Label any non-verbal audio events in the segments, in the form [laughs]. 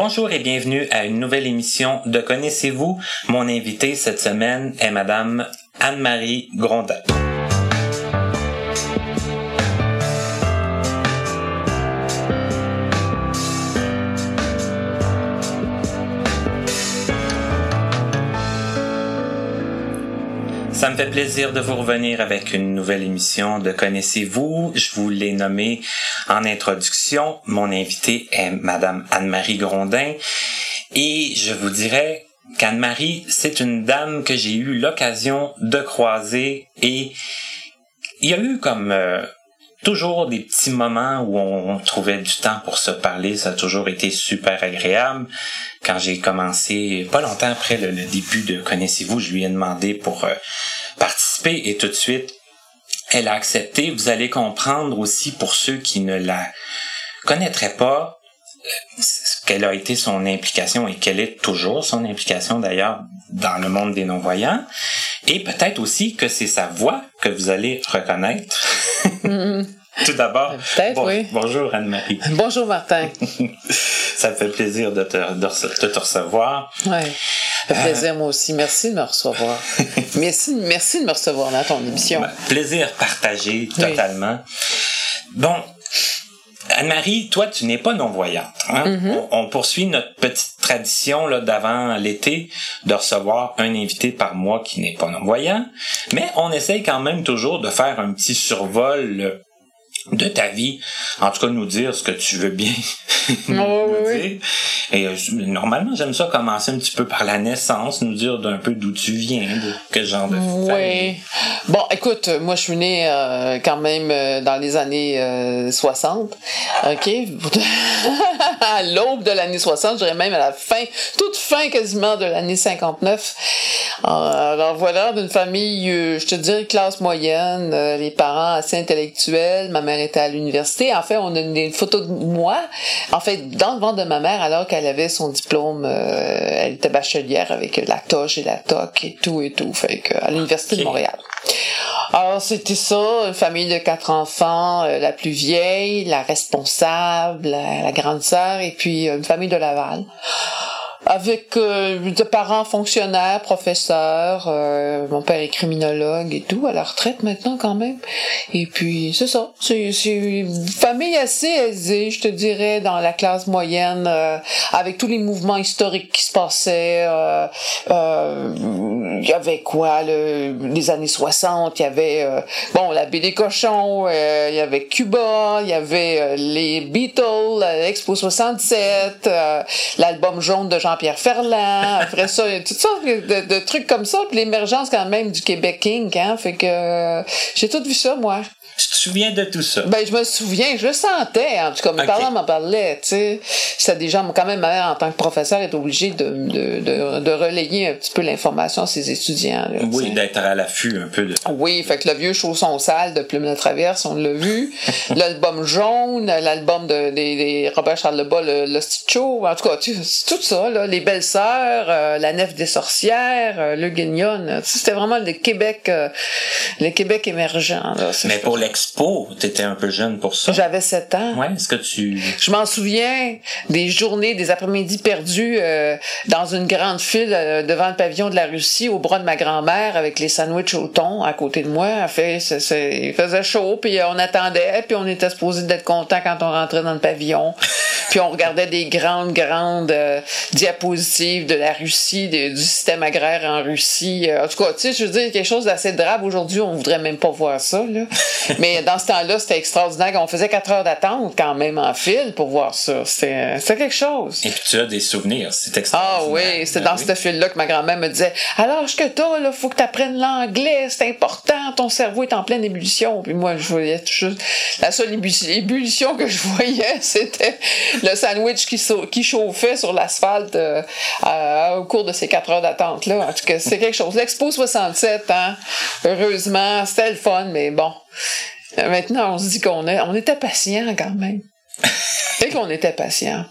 Bonjour et bienvenue à une nouvelle émission de Connaissez-vous. Mon invité cette semaine est Madame Anne-Marie Grondin. Ça me fait plaisir de vous revenir avec une nouvelle émission de Connaissez-vous? Je vous l'ai nommé en introduction. Mon invité est Madame Anne-Marie Grondin. Et je vous dirais qu'Anne-Marie, c'est une dame que j'ai eu l'occasion de croiser et il y a eu comme euh, toujours des petits moments où on, trouvait du temps pour se parler. Ça a toujours été super agréable. Quand j'ai commencé, pas longtemps après le, début de Connaissez-vous, je lui ai demandé pour euh, participer et tout de suite, elle a accepté. Vous allez comprendre aussi pour ceux qui ne la connaîtraient pas euh, quelle a été son implication et quelle est toujours son implication d'ailleurs dans le monde des non-voyants. Et peut-être aussi que c'est sa voix que vous allez reconnaître. [laughs] Tout d'abord, bonjour Anne-Marie. [laughs] Bonjour Martin. Ça me fait plaisir de te, de, te recevoir. Ça [laughs] fait plaisir moi aussi. Merci de me recevoir. [laughs] merci, merci de me recevoir dans ton émission. plaisir partagé totalement. Bon, Anne-Marie, toi, tu n'es pas non-voyante. Hein? Mm-hmm. on, poursuit notre petite tradition là d'avant l'été de recevoir un invité par mois qui n'est pas non-voyant, mais on essaye quand même toujours de faire un petit survol de ta vie, en tout cas nous dire ce que tu veux bien [laughs] nous dire. Et euh, normalement, j'aime ça commencer un petit peu par la naissance, nous dire d'un peu d'où tu viens, de quel genre de Oui. Bon, écoute, moi je suis née euh, quand même euh, dans les années 60. OK? [laughs] à l'aube de l'année 60, je dirais même à la fin, toute fin quasiment de l'année 59. Alors voilà, d'une famille, je te dirais classe moyenne, les parents assez intellectuels, ma mère était à l'université. En fait, on a une, photo de moi, en fait, dans le ventre de ma mère, alors qu'elle avait son diplôme, euh, elle était bachelière avec la toche et la toque et tout et tout, fait que, à l'université de Montréal. Alors, c'était ça, une famille de quatre enfants, euh, la plus vieille, la responsable, la, la grande sœur, et puis une famille de Laval avec euh, des parents fonctionnaires, professeurs. Euh, mon père est criminologue et tout, à la retraite maintenant quand même. Et puis c'est ça, c'est une famille assez aisée, je te dirais, dans la classe moyenne, euh, avec tous les mouvements historiques qui se passaient. Il y avait quoi, le, les années 60, il y avait bon la baie des cochons, il y avait Cuba, il y avait les Beatles, l'Expo 67, l'album jaune de Jean Pierre Ferland, après ça, tout ça, de, de trucs comme ça, puis l'émergence quand même du Québec King, hein, fait que euh, j'ai tout vu ça, moi. Tu te souviens de tout ça? Ben, je me souviens, je le sentais, en tout cas, mes parents m'en parlaient, tu sais. C'était déjà, quand même, ma mère, en tant que professeur, est obligée de, de, de, de relayer un petit peu l'information à ses étudiants. oui, d'être à l'affût un peu de... Oui, fait que le vieux chausson sale de Plume de Traverse, on l'a vu. [laughs] l'album jaune, l'album de, des, Robert Charles Lebas, le, le Show, en tout cas, tout ça, là, les belles-sœurs, euh, la nef des sorcières, euh, le Guignon, c'était vraiment le Québec, euh, le Québec émergent. Là, Mais pour l'expo, t'étais un peu jeune pour ça. J'avais 7 ans. Ouais, est-ce que tu... Je m'en souviens des journées, des après-midi perdus dans une grande file devant le pavillon de la Russie au bras de ma grand-mère avec les sandwichs au thon à côté de moi. Elle fait, il faisait chaud, puis on attendait, puis on était supposé d'être content quand on rentrait dans le pavillon. [laughs] puis on regardait des grandes, grandes diapositives de la Russie, du système agraire en Russie. Euh, en tout cas, tu sais, je veux dire, quelque chose d'assez drabe. Aujourd'hui, on voudrait même pas voir ça, là. [laughs] Mais dans ce temps-là, c'était extraordinaire. On faisait quatre heures d'attente quand même en fil pour voir ça. C'était quelque chose. Et puis tu as des souvenirs, c'est extraordinaire. Ah oui, c'est dans cette fil-là que ma grand-mère me disait, alors que t'as, là, faut que tu apprennes l'anglais, c'est important, ton cerveau est en pleine ébullition. Puis moi, je voyais juste, la seule ébullition que je voyais, [laughs] c'était le sandwich qui, qui chauffait sur l'asphalte euh, au cours de ces quatre heures d'attente-là. En tout cas, c'est quelque chose. L'Expo 67, hein, heureusement, c'était le fun, mais bon. Maintenant, on se dit qu'on on était patient quand même. Et qu'on était patient.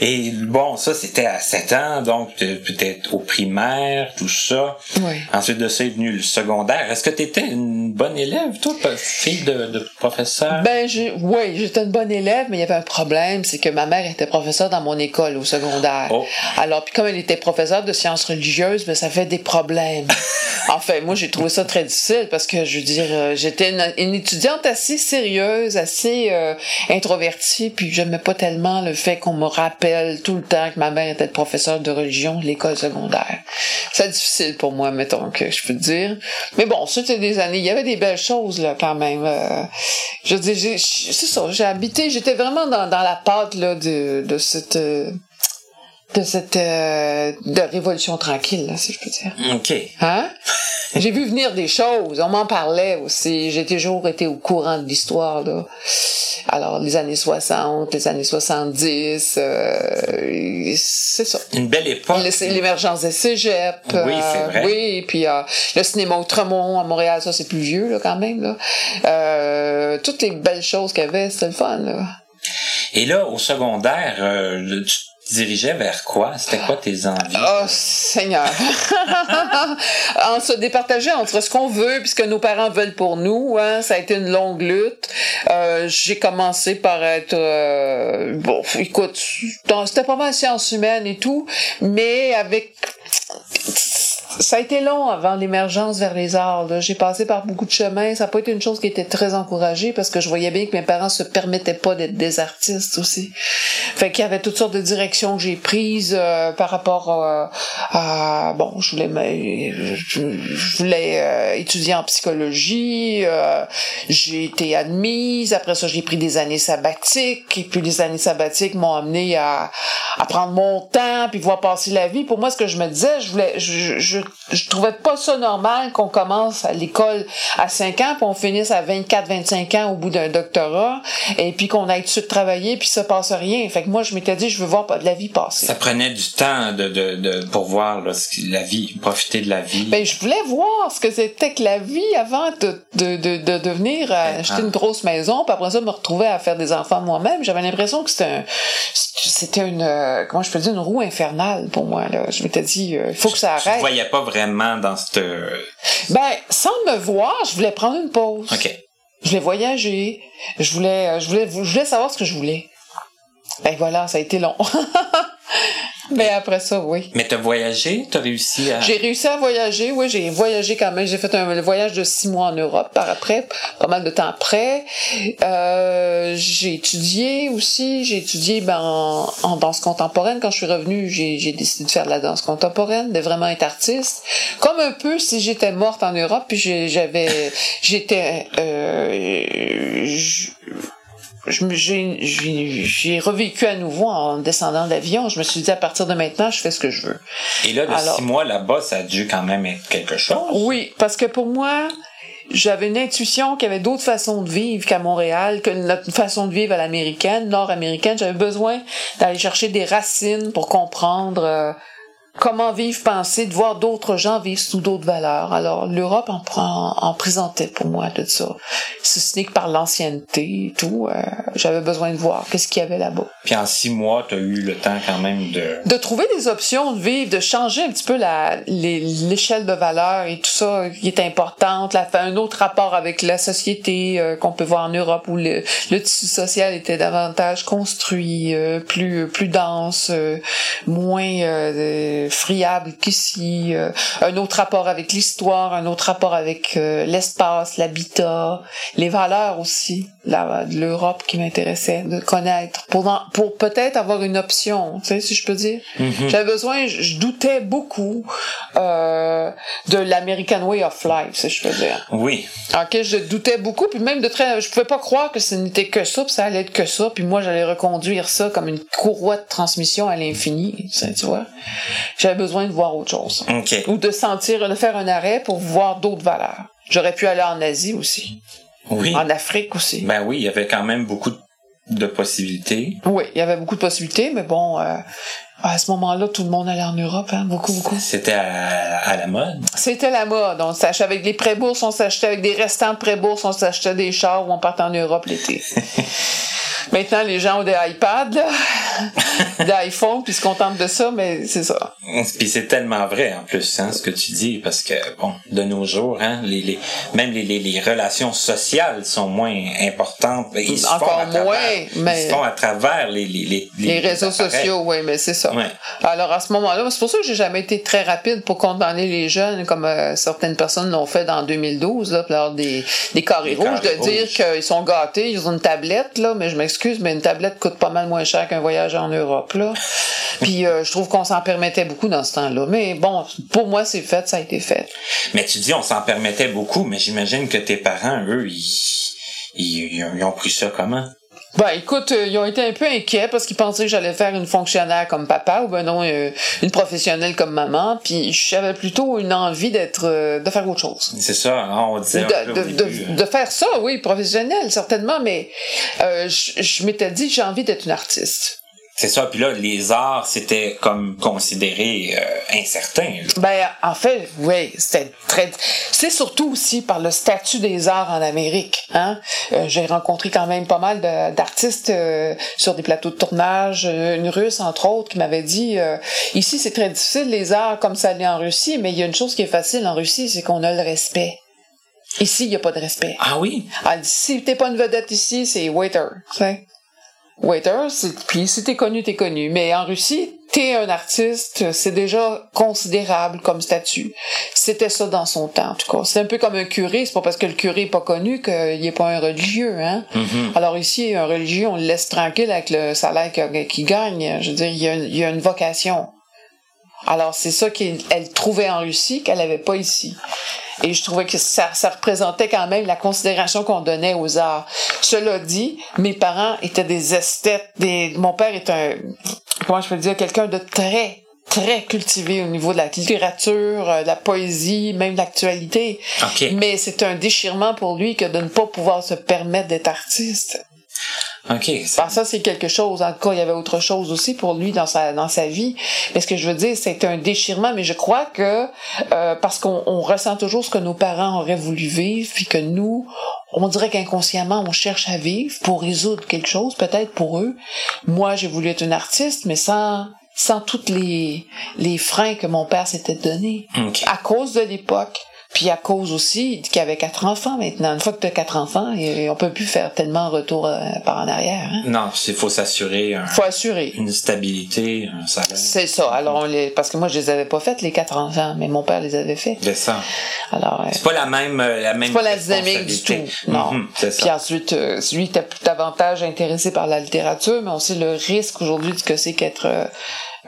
Et bon, ça, c'était à 7 ans, donc peut-être au primaire, tout ça. Oui. Ensuite de ça est venu le secondaire. Est-ce que tu étais une bonne élève, toi, fille de, de professeur? Ben, oui, j'étais une bonne élève, mais il y avait un problème, c'est que ma mère était professeure dans mon école au secondaire. Oh. Alors, puis comme elle était professeure de sciences religieuses, ben, ça fait des problèmes. [laughs] enfin, moi, j'ai trouvé ça très difficile parce que, je veux dire, euh, j'étais une, étudiante assez sérieuse, assez euh, introvertie, puis j'aimais pas tellement le fait qu'on me rappelle tout le temps que ma mère était professeure de religion de l'école secondaire. C'est difficile pour moi, mettons que je peux dire. Mais bon, c'était des années. Il y avait des belles choses, là, quand même. Euh, je dis, c'est ça, j'ai habité, j'étais vraiment dans, la pâte, là, de, de cette, euh, de cette euh, de révolution tranquille, là, si je peux dire. OK. Hein? [laughs] J'ai vu venir des choses, on m'en parlait aussi. J'ai toujours été au courant de l'histoire, là. Alors, les années 60, les années 70, euh, c'est ça. Une belle époque. L'émergence des cégeps. Oui, c'est euh, vrai. Oui, et puis euh, le cinéma Outremont à Montréal, ça c'est plus vieux, là, quand même, là. toutes les belles choses qu'il y avait, c'était le fun, là. Et là, au secondaire, tu dirigeais vers quoi? C'était quoi tes envies? Oh, Seigneur! [laughs] on se départageait entre ce qu'on veut et ce que nos parents veulent pour nous. Hein. Ça a été une longue lutte. Euh, j'ai commencé par être... Euh, bon, écoute, c'était pas mal sciences humaines et tout, mais avec ça a été long avant l'émergence vers les arts. J'ai passé par beaucoup de chemins. Ça n'a pas été une chose qui était très encouragée parce que je voyais bien que mes parents se permettaient pas d'être des artistes aussi. Fait qu'il y avait toutes sortes de directions que j'ai prises euh, par rapport euh, à bon, je voulais je, voulais euh, étudier en psychologie. j'ai été admise. Après ça, j'ai pris des années sabbatiques. Et puis les années sabbatiques m'ont amené à, à prendre mon temps puis voir passer la vie. Pour moi, ce que je me disais, je voulais, je, je, je trouvais pas ça normal qu'on commence à l'école à 5 ans puis on finisse à 24, 25 ans au bout d'un doctorat et puis qu'on aille tout de suite travailler puis ça passe rien. Fait que moi, je m'étais dit, je veux voir de la vie passer. Ça prenait du temps de, de, de pour voir là, la vie, profiter de la vie. Ben, je voulais voir ce que c'était que la vie avant de, de, de, de devenir ben, acheter une grosse maison puis après ça me retrouver à faire des enfants moi-même. J'avais l'impression que c'était un, c'était une, euh, comment je peux dire, une roue infernale pour moi, là. Je m'étais dit, euh, il faut que ça arrête. Voyais pas vraiment dans cette... Ben, sans me voir, je voulais prendre une pause. OK. Je voulais voyager. Je voulais, euh, je voulais, je voulais savoir ce que je voulais. Ben voilà, ça a été long. [laughs] Mais après ça, oui. Mais t'as voyagé? T'as réussi à... J'ai réussi à voyager, oui. J'ai voyagé quand même. J'ai fait un voyage de six mois en Europe par après, pas mal de temps après. Euh, j'ai étudié aussi. J'ai étudié ben, en, danse contemporaine. Quand je suis revenue, j'ai décidé de faire de la danse contemporaine, de vraiment être artiste. Comme un peu si j'étais morte en Europe, puis j'avais... J'étais... Euh, j'ai revécu à nouveau en descendant de l'avion. Je me suis dit, à partir de maintenant, je fais ce que je veux. Et là, de six mois là-bas, ça a dû quand même être quelque chose. Oui, parce que pour moi, j'avais une intuition qu'il y avait d'autres façons de vivre qu'à Montréal, que notre façon de vivre à l'américaine, nord-américaine. J'avais besoin d'aller chercher des racines pour comprendre euh, comment vivre, penser, de voir d'autres gens vivre sous d'autres valeurs. Alors, l'Europe en, prend, en présentait pour moi de ça. Si ce n'est que par l'ancienneté et tout, euh, j'avais besoin de voir qu'est-ce qu'il y avait là-bas. Puis en six mois, tu as eu le temps quand même de... De trouver des options de vivre, de changer un petit peu la, l'échelle de valeur et tout ça qui est importante, la, un autre rapport avec la société euh, qu'on peut voir en Europe où le, le tissu social était davantage construit, euh, plus, plus dense, moins friable qu'ici, euh, un autre rapport avec l'histoire, un autre rapport avec euh, l'espace, l'habitat, les valeurs aussi de l'Europe qui m'intéressait de connaître pour pour peut-être avoir une option, tu sais si je peux dire. Mm-hmm. J'avais besoin, je, doutais beaucoup euh, de l'American way of life, si je peux dire. Oui. Ok, je doutais beaucoup, puis même de très, je pouvais pas croire que ce n'était que ça, puis ça allait être que ça, puis moi j'allais reconduire ça comme une courroie de transmission à l'infini, tu vois. J'avais besoin de voir autre chose. Ou de sentir, de faire un arrêt pour voir d'autres valeurs. J'aurais pu aller en Asie aussi. Oui. En Afrique aussi. Ben oui, il y avait quand même beaucoup de possibilités. Oui, il y avait beaucoup de possibilités, mais bon, euh, à ce moment-là, tout le monde allait en Europe, hein, beaucoup, beaucoup. C'était à, la mode. C'était la mode. On s'achetait avec les pré-bourses, on s'achetait avec des restants de pré-bourses, on s'achetait des chars où on partait en Europe l'été. [laughs] Maintenant, les gens ont des iPads, [laughs] des iPhones, puis se contentent de ça, mais c'est ça. Puis c'est tellement vrai, en plus, hein, ce que tu dis, parce que, bon, de nos jours, hein, les, les, même les, les, les relations sociales sont moins importantes. Ils se Encore font à travers- moins, Ils mais- se font à travers les, les, les, Les réseaux sociaux, oui, mais c'est ça. Ouais. Alors à ce moment-là, c'est pour ça que j'ai jamais été très rapide pour condamner les jeunes, comme euh, certaines personnes l'ont fait dans 2012, là, lors des, des carrés rouges, carrés de dire qu'ils sont gâtés, ils ont une tablette, là, mais je m'excuse, mais une tablette coûte pas mal moins cher qu'un voyage en Europe, là. Puis euh, je trouve qu'on s'en permettait beaucoup dans ce temps-là. Mais bon, pour moi, c'est fait, ça a été fait. Mais tu dis, on s'en permettait beaucoup, mais j'imagine que tes parents, eux, ils, ils, ils ont- ils ont pris ça comment? Ben écoute, euh, ils ont été un peu inquiets parce qu'ils pensaient que j'allais faire une fonctionnaire comme papa ou ben non euh, une professionnelle comme maman. Puis j'avais plutôt une envie d'être euh, de faire autre chose. C'est ça, hein, on disait De, de, début, de, de faire ça, oui, professionnel, certainement, mais euh, je, je m'étais dit j'ai envie d'être une artiste. C'est ça, puis là, les arts, c'était comme considéré euh, incertain. Ben, en fait, oui, c'était très. C'est surtout aussi par le statut des arts en Amérique. Hein? Euh, J'ai rencontré quand même pas mal d'artistes euh, sur des plateaux de tournage, une Russe entre autres, qui m'avait dit ici c'est très difficile les arts comme ça l'est en Russie, mais il y a une chose qui est facile en Russie, c'est qu'on a le respect. Ici, il n'y a pas de respect. Ah oui? Elle dit, si t'es pas une vedette ici, c'est waiter. Waiter, puis si t'es connu, t'es connu. Mais en Russie, t'es un artiste, c'est déjà considérable comme statut. C'était ça dans son temps, en tout cas. C'est un peu comme un curé, c'est pas parce que le curé est pas connu qu'il est pas un religieux, hein. Mhm. Alors ici, un religieux, on le laisse tranquille avec le salaire qu'il qu'il gagne. Je veux dire, il y a, une- il y a une vocation. Alors c'est ça qu'elle elle trouvait en Russie qu'elle avait pas ici. Et je trouvais que ça, ça représentait quand même la considération qu'on donnait aux arts. Cela dit, mes parents étaient des esthètes. Des... Mon père est un, comment je peux dire, quelqu'un de très, très cultivé au niveau de la littérature, euh, de la poésie, même de l'actualité. OK. Mais c'est un déchirement pour lui que de ne pas pouvoir se permettre d'être artiste. OK. ça, c'est quelque chose. En tout cas, il y avait autre chose aussi pour lui dans sa dans sa vie. Mais ce que je veux dire, c'est un déchirement. Mais je crois que euh, parce qu'on on ressent toujours ce que nos parents auraient voulu vivre, puis que nous, on dirait qu'inconsciemment, on cherche à vivre pour résoudre quelque chose, peut-être pour eux. Moi, j'ai voulu être une artiste, mais sans sans toutes les les freins que mon père s'était donné à cause de l'époque. Puis à cause aussi qu'il y avait quatre enfants maintenant. Une fois que tu as quatre enfants, on peut plus faire tellement retour euh, par en arrière. Hein? Non, il faut s'assurer un- faut assurer. une stabilité, un salaire. C'est ça. Alors, on les, parce que moi, je les avais pas faites, les quatre enfants, mais mon père les avait fait. C'est ça. Alors, euh, C'est pas la même, euh, la même c'est pas la dynamique du tout. Non. Mhm, c'est Puis ensuite, lui était davantage intéressé par la littérature, mais on sait le risque aujourd'hui de ce que c'est qu'être euh,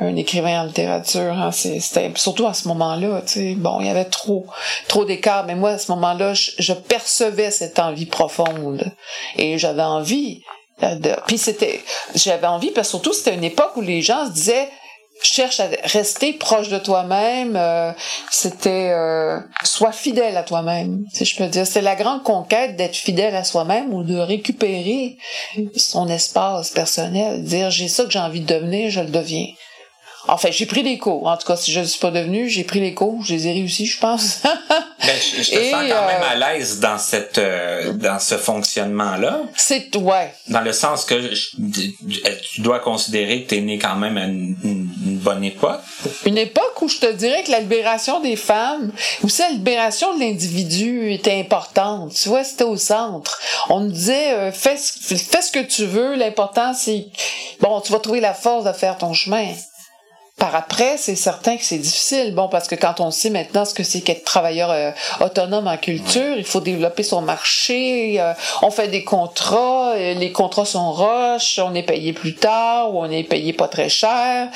un écrivain en littérature. Hein, c'était, surtout à ce moment-là, tu sais, bon, il y avait trop, trop d'écart. Mais moi, à ce moment-là, je, je percevais cette envie profonde et j'avais envie. De, puis c'était, j'avais envie parce que surtout c'était une époque où les gens se disaient cherche à rester proche de toi-même. euh, c'était euh, sois fidèle à toi-même, si je peux dire. C'est la grande conquête d'être fidèle à soi-même ou de récupérer son espace personnel. Dire j'ai ça que j'ai envie de devenir, je le deviens. Enfin, j'ai pris des cours. En tout cas, si je ne suis pas devenu, j'ai pris les cours. Je les ai réussis, je pense. [laughs] Ben, je, je te Et, sens quand même euh, à l'aise dans cette, euh, dans ce fonctionnement-là. C'est ouais. Dans le sens que je- tu dois considérer que tu es né quand même à une, une- une bonne époque. une époque où je te dirais que la libération des femmes, aussi la libération de l'individu était importante. Tu vois, c'était au centre. On nous disait, euh, fais, ce- fais ce que tu veux, l'important c'est, bon, tu vas trouver la force de faire ton chemin. Par après, c'est certain que c'est difficile. Bon, parce que quand on sait maintenant ce que c'est qu'être travailleur euh, autonome en culture, il faut développer son marché. euh, on fait des contrats, euh, les contrats sont roches, on est payé plus tard ou on est payé pas très cher.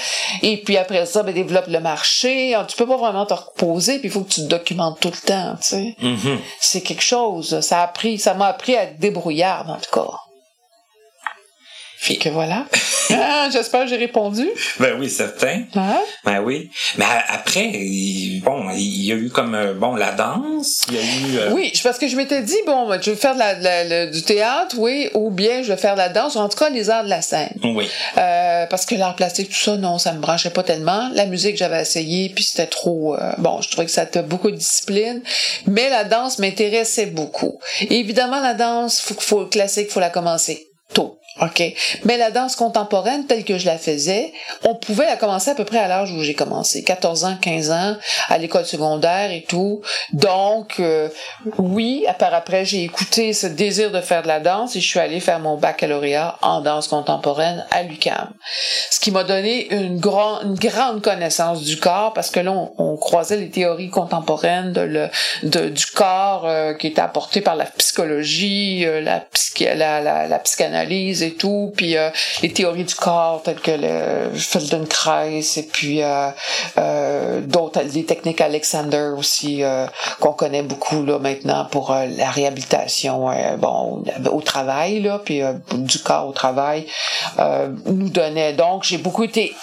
Et puis après ça, ben, développe le marché. Tu peux pas vraiment te reposer, puis il faut que tu te documentes tout le temps. Tu sais, Mhm. c'est quelque chose. Ça a appris, ça m'a appris à être débrouillarde en tout cas. Fait que voilà. [laughs] Ah, J'espère que j'ai répondu. Ben oui, certain. Hein? Ben oui. Mais après, bon, il y a eu comme, euh, bon, la danse, il y a eu... euh, Oui, je- parce que je m'étais dit, bon, je vais faire de la- de la- le- du théâtre, oui, ou bien je vais faire de la danse, ou en tout cas les arts de la scène. Oui. Euh, parce que l'art plastique, tout ça, non, ça me branchait pas tellement. La musique, j'avais essayé, puis c'était trop... euh, bon, je trouvais que ça était beaucoup de discipline. Mais la danse m'intéressait beaucoup. Et évidemment, la danse, faut, faut, classique, faut la commencer tôt. OK. Mais la danse contemporaine, telle que je la faisais, on pouvait la commencer à peu près à l'âge où j'ai commencé. 14 ans, 15 ans, à l'école secondaire et tout. Donc, euh, oui, par après, j'ai écouté ce désir de faire de la danse et je suis allée faire mon baccalauréat en danse contemporaine à l'UCAM. Ce qui m'a donné une, grand, grande connaissance du corps parce que là, on, croisait les théories contemporaines de du corps euh, qui étaient apportées par la psychologie, euh, la, psychanalyse tout, puis euh, les théories du corps telles que le Feldenkrais et puis euh, euh, d'autres, les techniques Alexander aussi qu'on connaît beaucoup là maintenant pour la réhabilitation, bon au travail là, puis du corps au travail nous donnait. Donc j'ai beaucoup été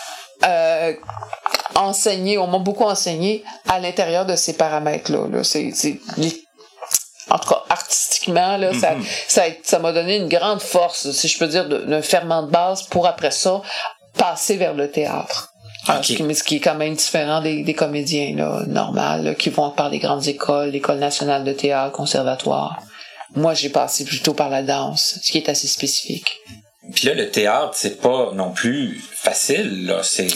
enseigné, on m'a beaucoup enseigné à l'intérieur de ces paramètres-là. Là. C'est, en tout cas artistiquement là, ça, mhm. ça, ça m'a donné une grande force, si je peux dire, d'un ferment de base pour après ça passer vers le théâtre. Ce, qui, ce, qui, est quand même différent des, des comédiens là, normal, qui vont par les grandes écoles, l'école nationale de théâtre, conservatoire. Moi, j'ai passé plutôt par la danse, ce qui est assez spécifique. Puis là, le théâtre, c'est pas non plus facile, là. C'est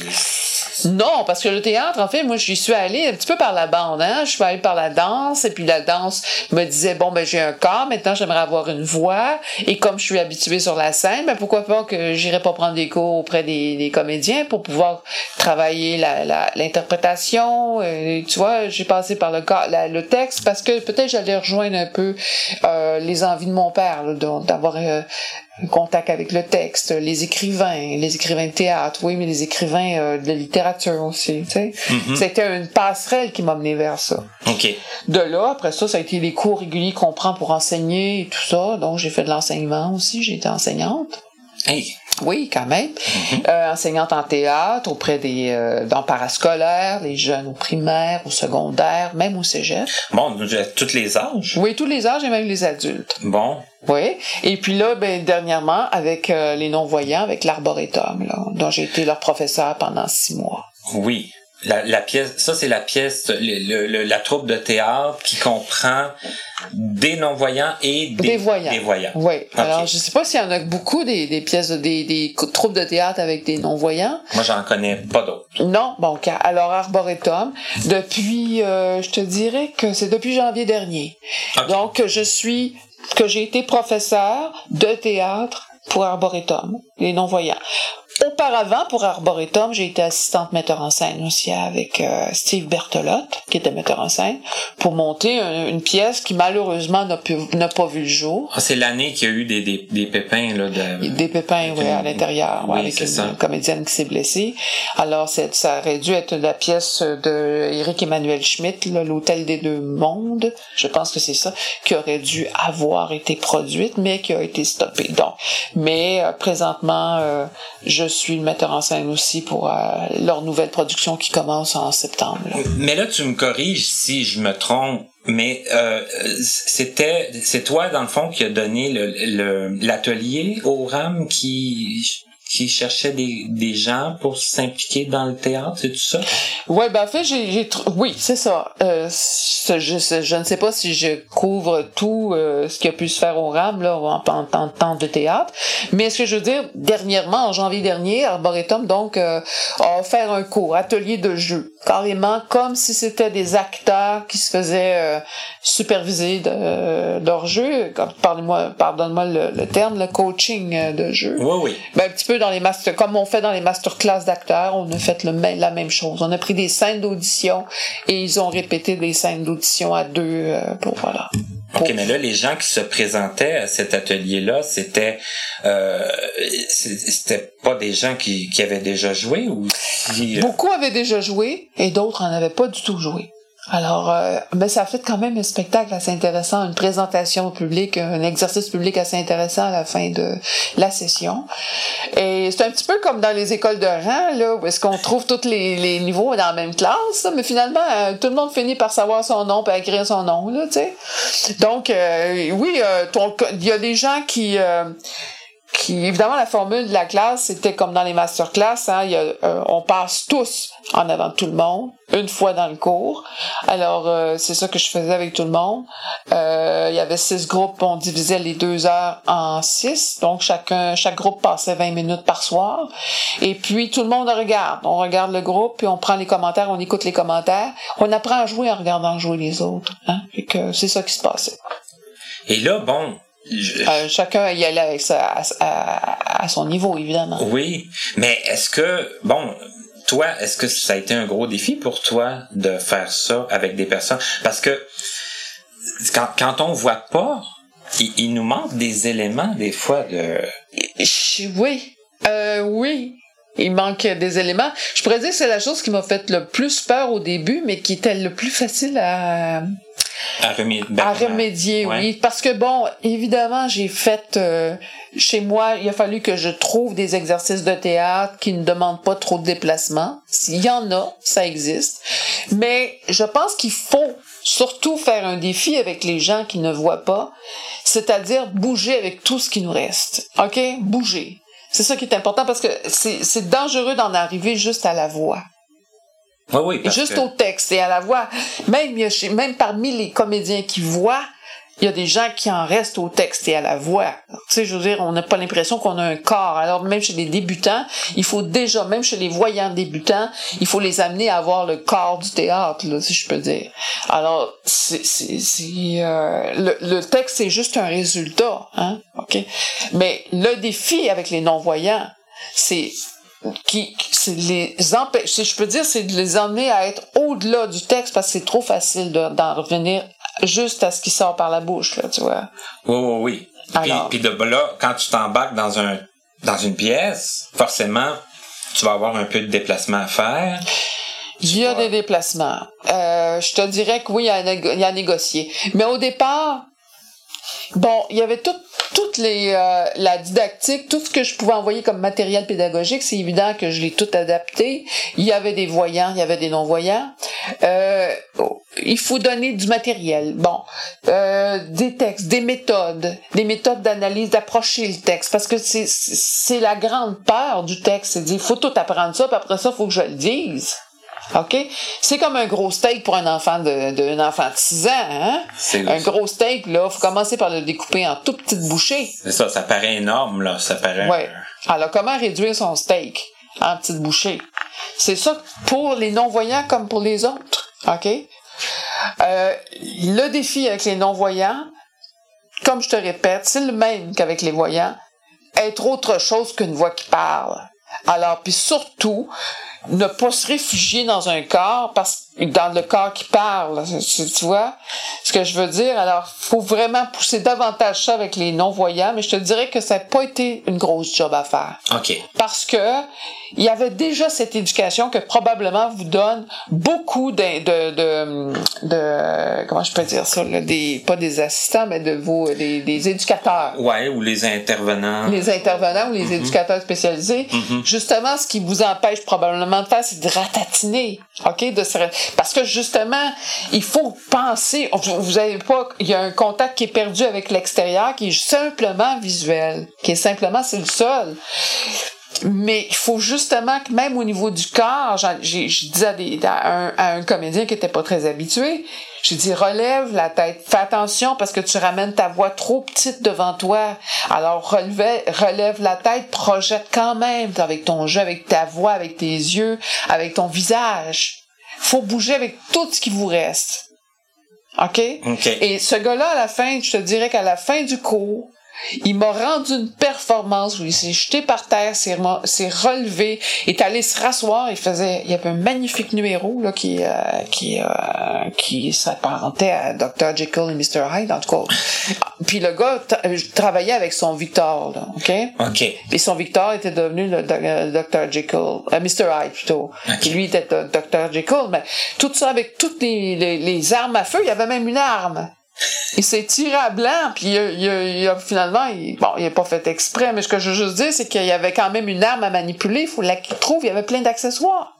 non, parce que le théâtre, en fait, moi, j'y suis allée un petit peu par la bande, hein. Je suis allée par la danse, et puis la danse me disait, bon, ben, j'ai un corps, maintenant, j'aimerais avoir une voix, et comme je suis habituée sur la scène, ben, pourquoi pas que j'irais pas prendre des cours auprès des, comédiens pour pouvoir travailler l'interprétation, la, euh, tu vois, j'ai passé par le, le texte parce que peut-être j'allais rejoindre un peu euh, les envies de mon père, d'avoir euh, contact avec le texte, les écrivains, les écrivains de théâtre, oui, mais les écrivains euh, de littérature aussi, tu sais. Mm-hmm. C'était une passerelle qui m'a mené vers ça. OK. De là, après ça, ça a été les cours réguliers qu'on prend pour enseigner et tout ça. Donc, j'ai fait de l'enseignement aussi, j'ai été enseignante. Hey, oui, quand même. Mhm. euh, enseignante en théâtre auprès des euh, dans parascolaires, les jeunes au primaire, au secondaire, même au cégep. Bon, tous les âges? Oui, tous les âges et même les adultes. Bon. Oui. Et puis là, ben dernièrement avec euh, les non-voyants, avec l'arboretum, dont j'ai été leur professeur pendant six mois. Oui. La, la, pièce, ça c'est la pièce, le, la troupe de théâtre qui comprend des non-voyants et des, voyants. Des voyants. Oui. Alors je sais pas s'il y en a beaucoup des, des pièces, des, des troupes de théâtre avec des non-voyants. Moi j'en connais pas d'autres. Non, bon, alors Arboretum, depuis, euh, je te dirais que c'est depuis janvier dernier. Donc je suis, que j'ai été professeur de théâtre pour Arboretum, les non-voyants. Auparavant, pour Arboretum, j'ai été assistante metteur en scène aussi avec euh, Steve Bertolotte, qui était metteur en scène, pour monter une pièce qui malheureusement n'a pas vu le jour. Ah, c'est l'année qu'il y a eu des, des, des pépins là. De... Des pépins, oui, à l'intérieur, oui, avec une comédienne qui s'est blessée. Alors, ça aurait dû être la pièce de Eric Emmanuel Schmitt, l'Hôtel des deux mondes. Je pense que c'est ça qui aurait dû avoir été produite, mais qui a été stoppée. Donc, mais euh, présentement, euh, je suis le metteur en scène aussi pour euh, leur nouvelle production qui commence en septembre. Mais là, tu me corriges si je me trompe. Mais euh, c'était c'est toi dans le fond qui a donné l'atelier le, au RAM qui qui cherchait des, des gens pour s'impliquer dans le théâtre, c'est tout ça? Ouais, ben en fait, j'ai, oui, c'est ça. Euh, je, je, ne sais pas si je couvre tout euh, ce qui a pu se faire au RAM là, en, en, temps de théâtre, mais ce que je veux dire, dernièrement, en janvier dernier, Arboretum donc euh, a offert un cours, atelier de jeu, carrément comme si c'était des acteurs qui se faisaient euh, superviser de, leur jeu. Pardonne-moi, pardonne-moi le, le, terme, le coaching de jeu. Oui, oui. Ben, un petit peu dans les comme on fait dans les masterclass d'acteurs, on a fait le, la même chose. On a pris des scènes d'audition et ils ont répété des scènes d'audition à deux euh, pour voilà. OK, mais là, les gens qui se présentaient à cet atelier-là, c'était euh, c'était pas des gens qui, qui avaient déjà joué ou euh? Beaucoup avaient déjà joué et d'autres en avaient pas du tout joué. Alors, euh, mais ça fait quand même un spectacle assez intéressant, une présentation publique, un exercice public assez intéressant à la fin de la session. Et c'est un petit peu comme dans les écoles de rang, là, où est-ce qu'on trouve tous les, les, niveaux dans la même classe, mais finalement, euh, tout le monde finit par savoir son nom, et écrire son nom, là, tu sais. Donc, euh, oui, il y a des gens qui qui, évidemment, la formule de la classe, c'était comme dans les masterclass, hein, y a, euh, on passe tous en avant de tout le monde, une fois dans le cours. Alors, euh, c'est ça que je faisais avec tout le monde. Euh, il y avait six groupes, on divisait les deux heures en six, donc chacun, chaque groupe passait 20 minutes par soir. Et puis, tout le monde regarde. On regarde le groupe, puis on prend les commentaires, on écoute les commentaires. On apprend à jouer en regardant jouer les autres. Hein, et que c'est ça qui se passait. Et là, bon, euh, chacun y allait avec à, à, son niveau, évidemment. Oui, mais est-ce que, bon, toi, est-ce que ça a été un gros défi pour toi de faire ça avec des personnes? Parce que quand, quand on voit pas, il, nous manque des éléments des fois de... Oui, euh, oui. Il manque des éléments. Je pourrais dire que c'est la chose qui m'a fait le plus peur au début, mais qui était le plus facile à, à, remédier, ben, à remédier oui. Parce que bon, évidemment, j'ai fait euh, chez moi, il a fallu que je trouve des exercices de théâtre qui ne demandent pas trop de déplacement. S'il y en a, ça existe. Mais je pense qu'il faut surtout faire un défi avec les gens qui ne voient pas, c'est-à-dire bouger avec tout ce qui nous reste. OK? Bouger. C'est ça qui est important parce que c'est dangereux d'en arriver juste à la voix. Oui, oui, Juste au texte et à la voix. Même, même parmi les comédiens qui voient, il y a des gens qui en restent au texte et à la voix. Tu sais, je veux dire, on n'a pas l'impression qu'on a un corps. Alors, même chez les débutants, il faut déjà, même chez les voyants débutants, il faut les amener à avoir le corps du théâtre, là, si je peux dire. Alors, c'est, c'est, c'est euh, le, le texte, c'est juste un résultat, hein, ok? Mais le défi avec les non-voyants, c'est qui, c'est les empêcher, je peux dire, c'est de les emmener à être au-delà du texte parce que c'est trop facile d'en revenir juste à ce qui sort par la bouche, là, tu vois. Oui, oui, oui. puis, puis de là, quand tu t'embarques dans un dans une pièce, forcément, tu vas avoir un peu de déplacement à faire. Il y a des déplacements. Euh, je te dirais que oui, il y, a, il y a à négocier. Mais au départ, bon, il y avait tout toute les, euh, la didactique, tout ce que je pouvais envoyer comme matériel pédagogique, c'est évident que je l'ai tout adapté. Il y avait des voyants, il y avait des non-voyants. Euh, il faut donner du matériel. Bon, euh, des textes, des méthodes, des méthodes d'analyse, d'approcher le texte, parce que c'est c'est la grande peur du texte, c'est dire, il faut tout apprendre ça, puis après ça, il faut que je le dise. OK? C'est comme un gros steak pour un enfant de, de enfant de 6 ans, hein? Un gros steak, là, faut commencer par le découper en toutes petites bouchées. C'est ça, ça paraît énorme, là, ça paraît... Ouais. Alors, comment réduire son steak en petites bouchées? C'est ça pour les non-voyants comme pour les autres, OK? Euh, le défi avec les non-voyants, comme je te répète, c'est le même qu'avec les voyants, être autre chose qu'une voix qui parle. Alors, puis surtout, ne pas se réfugier dans un corps parce dans le corps qui parle, tu vois? Ce que je veux dire. Alors, faut vraiment pousser davantage ça avec les non-voyants, mais je te dirais que ça n'a pas été une grosse job à faire. OK. Parce que il y avait déjà cette éducation que probablement vous donne beaucoup de, de, de, de comment je peux dire ça, là, des, pas des assistants, mais de vos, des, des éducateurs. Ouais, ou les intervenants. Les intervenants ou les mm-hmm. éducateurs spécialisés. Mm-hmm. Justement, ce qui vous empêche probablement de faire, c'est de ratatiner, ok, de se parce que justement, il faut penser, vous avez pas, il y a un contact qui est perdu avec l'extérieur qui est simplement visuel, qui est simplement, c'est le seul. Mais il faut justement que même au niveau du corps, je disais à, des, un, à, un, comédien qui était pas très habitué, j'ai dit relève la tête, fais attention parce que tu ramènes ta voix trop petite devant toi. Alors relève, relève la tête, projette quand même avec ton jeu, avec ta voix, avec tes yeux, avec ton visage faut bouger avec tout ce qui vous reste. OK? Et ce gars-là, à la fin, je te dirais qu'à la fin du cours, il m'a rendu une performance où il s'est jeté par terre, s'est relevé, est allé se rasseoir. Il faisait, il y avait un magnifique numéro là qui euh, qui euh, qui s'apparentait à Dr Jekyll et Mr Hyde en tout cas. Puis le gars euh, travaillait avec son Victor, là, ok? Ok. Et son Victor était devenu le Dr Jekyll, euh, Mr Hyde plutôt. Qui lui était Dr Jekyll, mais tout ça avec toutes les, les, les armes à feu. Il y avait même une arme il s'est tiré à blanc, puis il a, finalement, il, bon, il n'a pas fait exprès, mais ce que je veux juste dire, c'est qu'il y avait quand même une arme à manipuler, il faut la qu'il trouve, il y avait plein d'accessoires.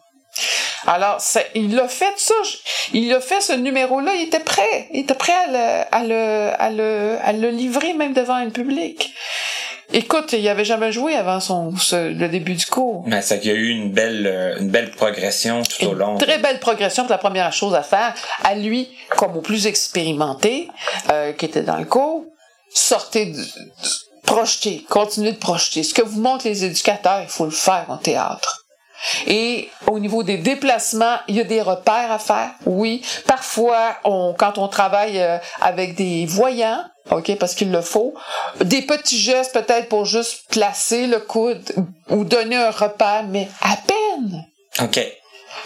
Alors, il a fait ça, il a fait ce numéro-là, il était prêt, il était prêt à le, à le, livrer même devant un public. Écoute, il avait jamais joué avant son le début du cours. Mais ça qu'il y a eu une belle euh, une belle progression tout au long. Très belle progression. La première chose à faire, à lui, comme au plus expérimenté, euh, qui était dans le cours, sortez de, projeter, continuez de projeter. Ce que vous montrent les éducateurs, il faut le faire en théâtre. Et au niveau des déplacements, il y a des repères à faire. Oui, parfois, on, quand on travaille euh, avec des voyants, OK, parce qu'il le faut. Des petits gestes peut-être pour juste placer le coude ou donner un repère, mais à peine. OK.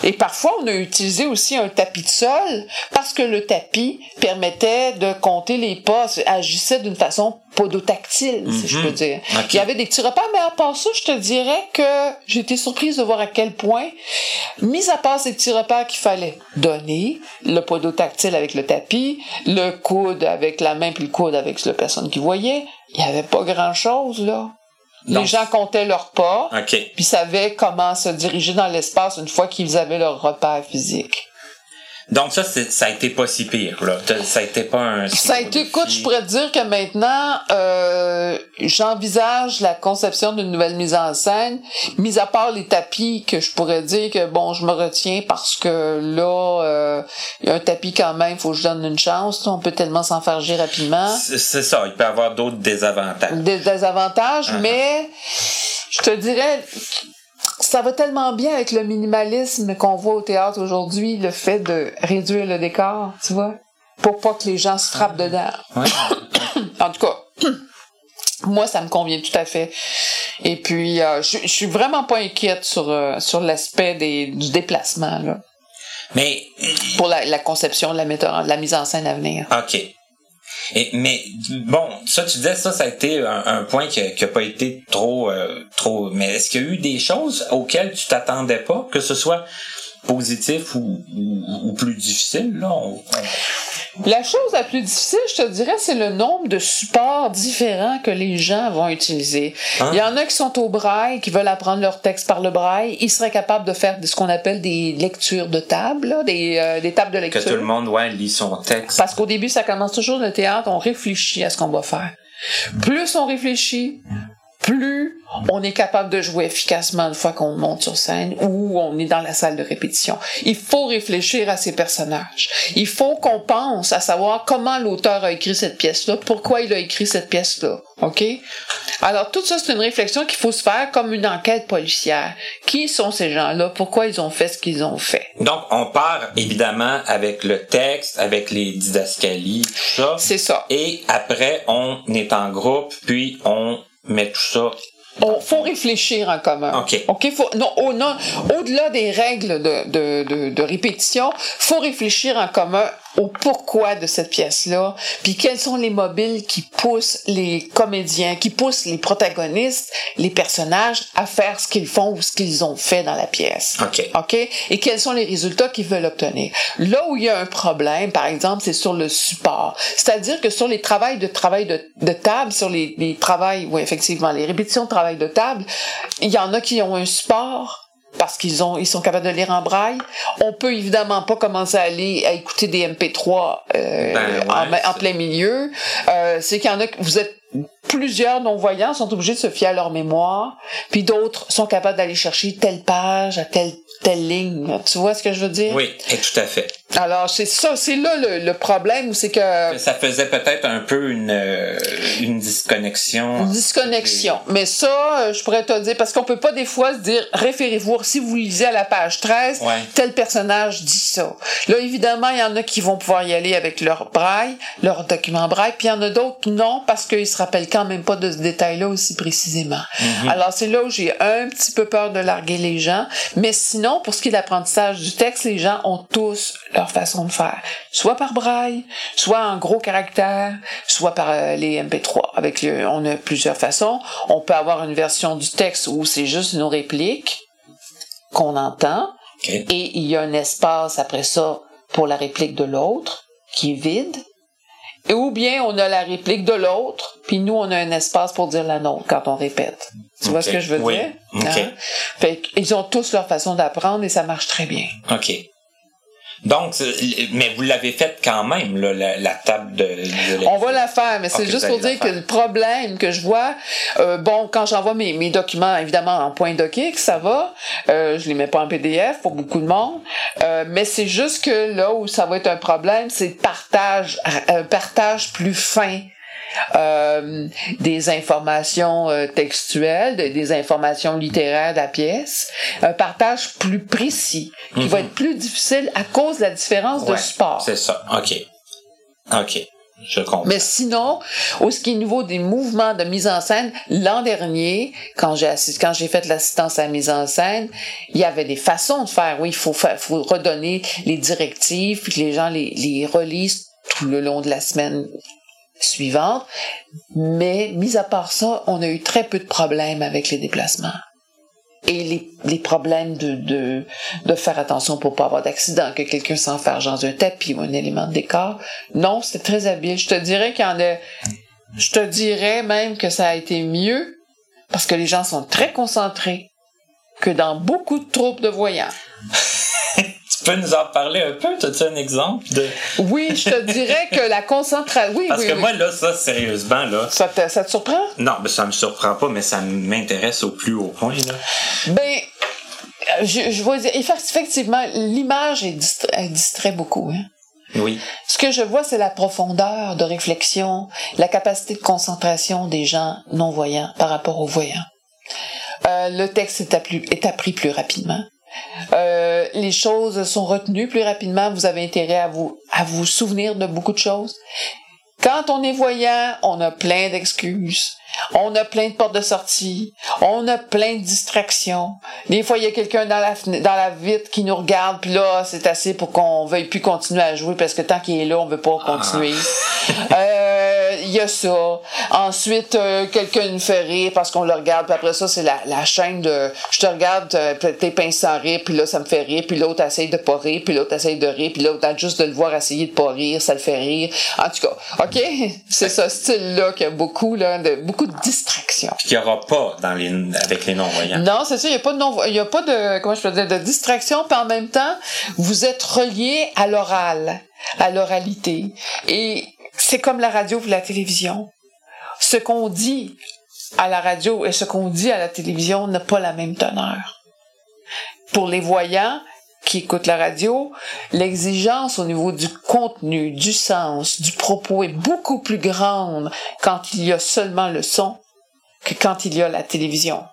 Et parfois, on a utilisé aussi un tapis de sol parce que le tapis permettait de compter les pas, agissait d'une façon podotactile, si je peux mhm. dire. Il y avait des petits repas, mais à part ça, je te dirais que j'ai été surprise de voir à quel point, mis à part ces petits repas qu'il fallait donner, le podotactile avec le tapis, le coude avec la main puis le coude avec la personne qui voyait, il y avait pas grand chose, les gens comptaient leurs pas, puis savaient comment se diriger dans l'espace une fois qu'ils avaient leur repère physique. Donc ça, ça a été pas si pire, là. Ça a été pas un... Ça a été, écoute, je pourrais dire que maintenant, euh, j'envisage la conception d'une nouvelle mise en scène, mis à part les tapis que je pourrais dire que, bon, je me retiens parce que là, euh, un tapis quand même, faut que je donne une chance. On peut tellement s'enfarger rapidement. C'est ça, il peut y avoir d'autres désavantages. Des désavantages, uh-huh. mais je te dirais ça va tellement bien avec le minimalisme qu'on voit au théâtre aujourd'hui, le fait de réduire le décor, tu vois, pour pas que les gens se frappent dedans. [coughs] en tout cas, [coughs] moi, ça me convient tout à fait. Et puis, euh, je, suis vraiment pas inquiète sur euh, sur l'aspect des du déplacement là. Mais pour la, la conception de la méthode, la mise en scène à venir. Ok. Et, mais bon, ça tu disais ça, ça a été un, point qui a, pas été trop euh, trop. Mais est-ce qu'il y a eu des choses auxquelles tu t'attendais pas, que ce soit positif ou, ou, plus difficile là La chose la plus difficile, je te dirais, c'est le nombre de supports différents que les gens vont utiliser. Hein? Il y en a qui sont au braille, qui veulent apprendre leur texte par le braille. Ils seraient capables de faire ce qu'on appelle des lectures de table, des, euh, des tables de lecture. Que tout le monde ouais, lit son texte. Parce qu'au début, ça commence toujours le théâtre, on réfléchit à ce qu'on va faire. Plus on réfléchit, plus on est capable de jouer efficacement une fois qu'on monte sur scène ou on est dans la salle de répétition. Il faut réfléchir à ces personnages. Il faut qu'on pense à savoir comment l'auteur a écrit cette pièce-là, pourquoi il a écrit cette pièce-là. OK? Alors, tout ça, c'est une réflexion qu'il faut se faire comme une enquête policière. Qui sont ces gens-là? Pourquoi ils ont fait ce qu'ils ont fait? Donc, on part évidemment avec le texte, avec les didascalies, tout ça. C'est ça. Et après, on est en groupe, puis on mais tout ça. On faut réfléchir en commun. OK. OK, faut, non, au, non, au-delà des règles de, de, de, de répétition, faut réfléchir en commun au pourquoi de cette pièce-là, puis quels sont les mobiles qui poussent les comédiens, qui poussent les protagonistes, les personnages à faire ce qu'ils font ou ce qu'ils ont fait dans la pièce. OK. OK? Et quels sont les résultats qu'ils veulent obtenir. Là où il y a un problème, par exemple, c'est sur le support. C'est-à-dire que sur les travails de travail de, de table, sur les, les travails, oui, effectivement, les répétitions de travail de table, il y en a qui ont un support, parce qu'ils ont ils sont capables de lire en braille. On peut évidemment pas commencer à aller à écouter des MP3 euh, ben en, plein milieu. Euh, c'est qu'il y en a vous êtes plusieurs non-voyants sont obligés de se fier à leur mémoire, puis d'autres sont capables d'aller chercher telle page à telle telle ligne. Tu vois ce que je veux dire? Oui, et tout à fait. Alors, c'est ça, c'est là le, le problème, c'est que... Ça faisait peut-être un peu une, euh, une disconnexion. Une disconnexion. Mais ça, euh, je pourrais te dire, parce qu'on peut pas des fois se dire, référez-vous, si vous lisez à la page 13, tel personnage dit ça. Là, évidemment, il y en a qui vont pouvoir y aller avec leur braille, leur document braille, puis il y en a d'autres non, parce qu'ils se rappellent quand même pas de ce détail-là aussi précisément. Mhm. Alors, c'est là où j'ai un petit peu peur de larguer les gens, mais sinon, pour ce qui est de l'apprentissage du texte, les gens ont tous leur façon de faire. Soit par braille, soit en gros caractère, soit par euh, les MP3. Avec on a plusieurs façons. On peut avoir une version du texte où c'est juste nos répliques qu'on entend. Et il y a un espace après ça pour la réplique de l'autre qui est vide. Et ou bien on a la réplique de l'autre, puis nous on a un espace pour dire la nôtre quand on répète. Tu vois ce que je veux dire? Hein? Fait ils ont tous leur façon d'apprendre et ça marche très bien. OK. Donc, mais vous l'avez faite quand même, là, la, table de, On va la faire, mais c'est juste pour dire que le problème que je vois, euh, bon, quand j'envoie mes, mes documents, évidemment, en point docx, ça va. Euh, je les mets pas en PDF pour beaucoup de monde. Euh, mais c'est juste que là où ça va être un problème, c'est le partage, un partage plus fin euh, des informations euh, textuelles, des informations littéraires de la pièce, un partage plus précis, qui va mhm. être plus difficile à cause de la différence de support. C'est ça, ok. Ok. Je comprends. Mais sinon, au ce qui est niveau des mouvements de mise en scène, l'an dernier, quand j'ai quand j'ai fait l'assistance à la mise en scène, il y avait des façons de faire. Oui, il faut, faut redonner les directives, puis que les gens les, les relisent tout le long de la semaine suivante. Mais, mis à part ça, on a eu très peu de problèmes avec les déplacements. Et les, les problèmes de, de, de faire attention pour pas avoir d'accident, que quelqu'un s'enferme dans un tapis ou un élément de décor. Non, c'était très habile. Je te dirais qu'il y en a, je te dirais même que ça a été mieux parce que les gens sont très concentrés que dans beaucoup de troupes de voyants. [laughs] Tu peux nous en parler un peu? As-tu un exemple de. Oui, je te dirais que la concentration. Oui, Parce que moi, là, ça, sérieusement, là. Ça te, ça te surprend? Non, mais ça me surprend pas, mais ça m'intéresse au plus haut point, là. Ben, je, je vois dire, effectivement, l'image est distrait, distrait beaucoup, hein. Oui. Ce que je vois, c'est la profondeur de réflexion, la capacité de concentration des gens non-voyants par rapport aux voyants. Euh, le texte est, est appris plus rapidement. Euh, les choses sont retenues plus rapidement. Vous avez intérêt à vous, à vous souvenir de beaucoup de choses. Quand on est voyant, on a plein d'excuses. On a plein de portes de sortie. On a plein de distractions. Des fois, il y a quelqu'un dans la, dans la vitre qui nous regarde, puis là, c'est assez pour qu'on veuille plus continuer à jouer parce que tant qu'il est là, on veut pas continuer. Ah. [laughs] Euh, il y a ça. Ensuite, euh, quelqu'un nous fait rire parce qu'on le regarde, puis après ça, c'est la, la chaîne de je te regarde, euh, tes pinces sans rire, puis là, ça me fait rire, puis l'autre essaye de pas rire, puis l'autre essaye de rire, puis l'autre, juste de le voir essayer de pas rire, ça le fait rire. En tout cas, OK? [laughs] C'est ce style-là qu'il y a beaucoup, là, de beaucoup de distraction. Puis qu'il n'y aura pas dans les, avec les non-voyants. Non, c'est ça, il n'y a pas de non il y a pas de, comment je peux dire, de distraction, puis en même temps, vous êtes relié à l'oral, à l'oralité. Et c'est comme la radio ou la télévision. Ce qu'on dit à la radio et ce qu'on dit à la télévision n'a pas la même teneur. Pour les voyants, qui écoutent la radio, l'exigence au niveau du contenu, du sens, du propos est beaucoup plus grande quand il y a seulement le son que quand il y a la télévision.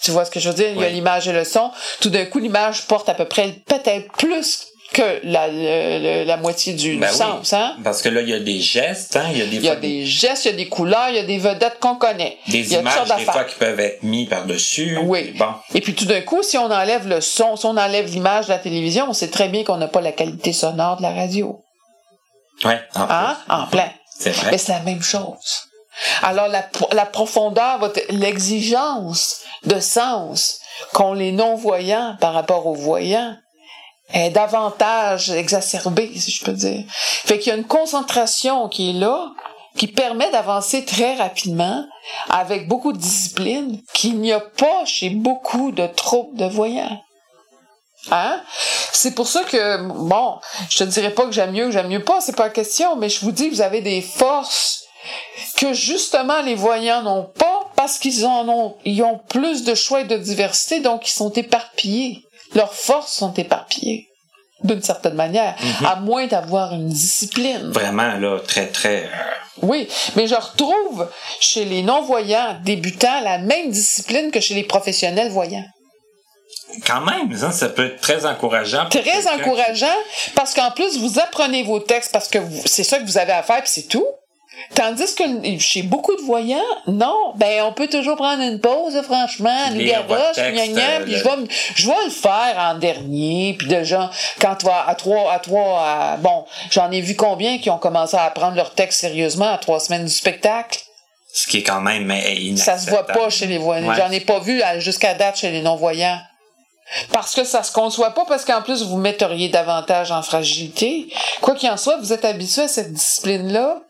Tu vois ce que je veux dire? Il y a l'image et le son. Tout d'un coup, l'image porte à peu près peut-être plus que la, la, moitié du, ben sens. Hein? Parce que là, il y a des gestes, hein? il y a des, il y a des gestes, il y a des couleurs, il y a des vedettes qu'on connaît. Des images, des fois, qui peuvent être mis par-dessus. Oui. Bon. Et puis tout d'un coup, si on enlève le son, si on enlève l'image de la télévision, on sait très bien qu'on n'a pas la qualité sonore de la radio. Oui, en, hein? en plein. C'est vrai. Mais c'est la même chose. Alors, la, la profondeur, l'exigence de sens qu'ont les non-voyants par rapport aux voyants, est davantage exacerbée, si je peux dire. Fait qu'il y a une concentration qui est là, qui permet d'avancer très rapidement avec beaucoup de discipline qu'il n'y a pas chez beaucoup de troupes de voyants. Hein? C'est pour ça que, bon, je te dirais pas que j'aime mieux ou j'aime mieux pas, c'est pas la question, mais je vous dis vous avez des forces que justement les voyants n'ont pas parce qu'ils en ont, ils ont plus de choix et de diversité, donc ils sont éparpillés leurs forces sont éparpillées d'une certaine manière, mhm. à moins d'avoir une discipline. Vraiment, là, très, très... Euh, oui, mais je retrouve chez les non-voyants débutants la même discipline que chez les professionnels voyants. Quand même, hein, ça peut être très encourageant. Très encourageant, parce qu'en plus, vous apprenez vos textes parce que c'est ça que vous avez à faire, puis c'est tout. Tandis que chez beaucoup de voyants, non, ben on peut toujours prendre une pause, franchement, une garoche, gna puis je vais, je vais le faire en dernier, puis déjà quand tu vas à trois, à trois, bon, j'en ai vu combien qui ont commencé à apprendre leur texte sérieusement à trois semaines du spectacle? Ce qui est quand même Ça se voit pas chez les voyants. J'en ai pas vu jusqu'à date chez les non-voyants. Parce que ça se conçoit pas, parce qu'en plus, vous metteriez davantage en fragilité. Quoi qu'il en soit, vous êtes habitué à cette discipline-là,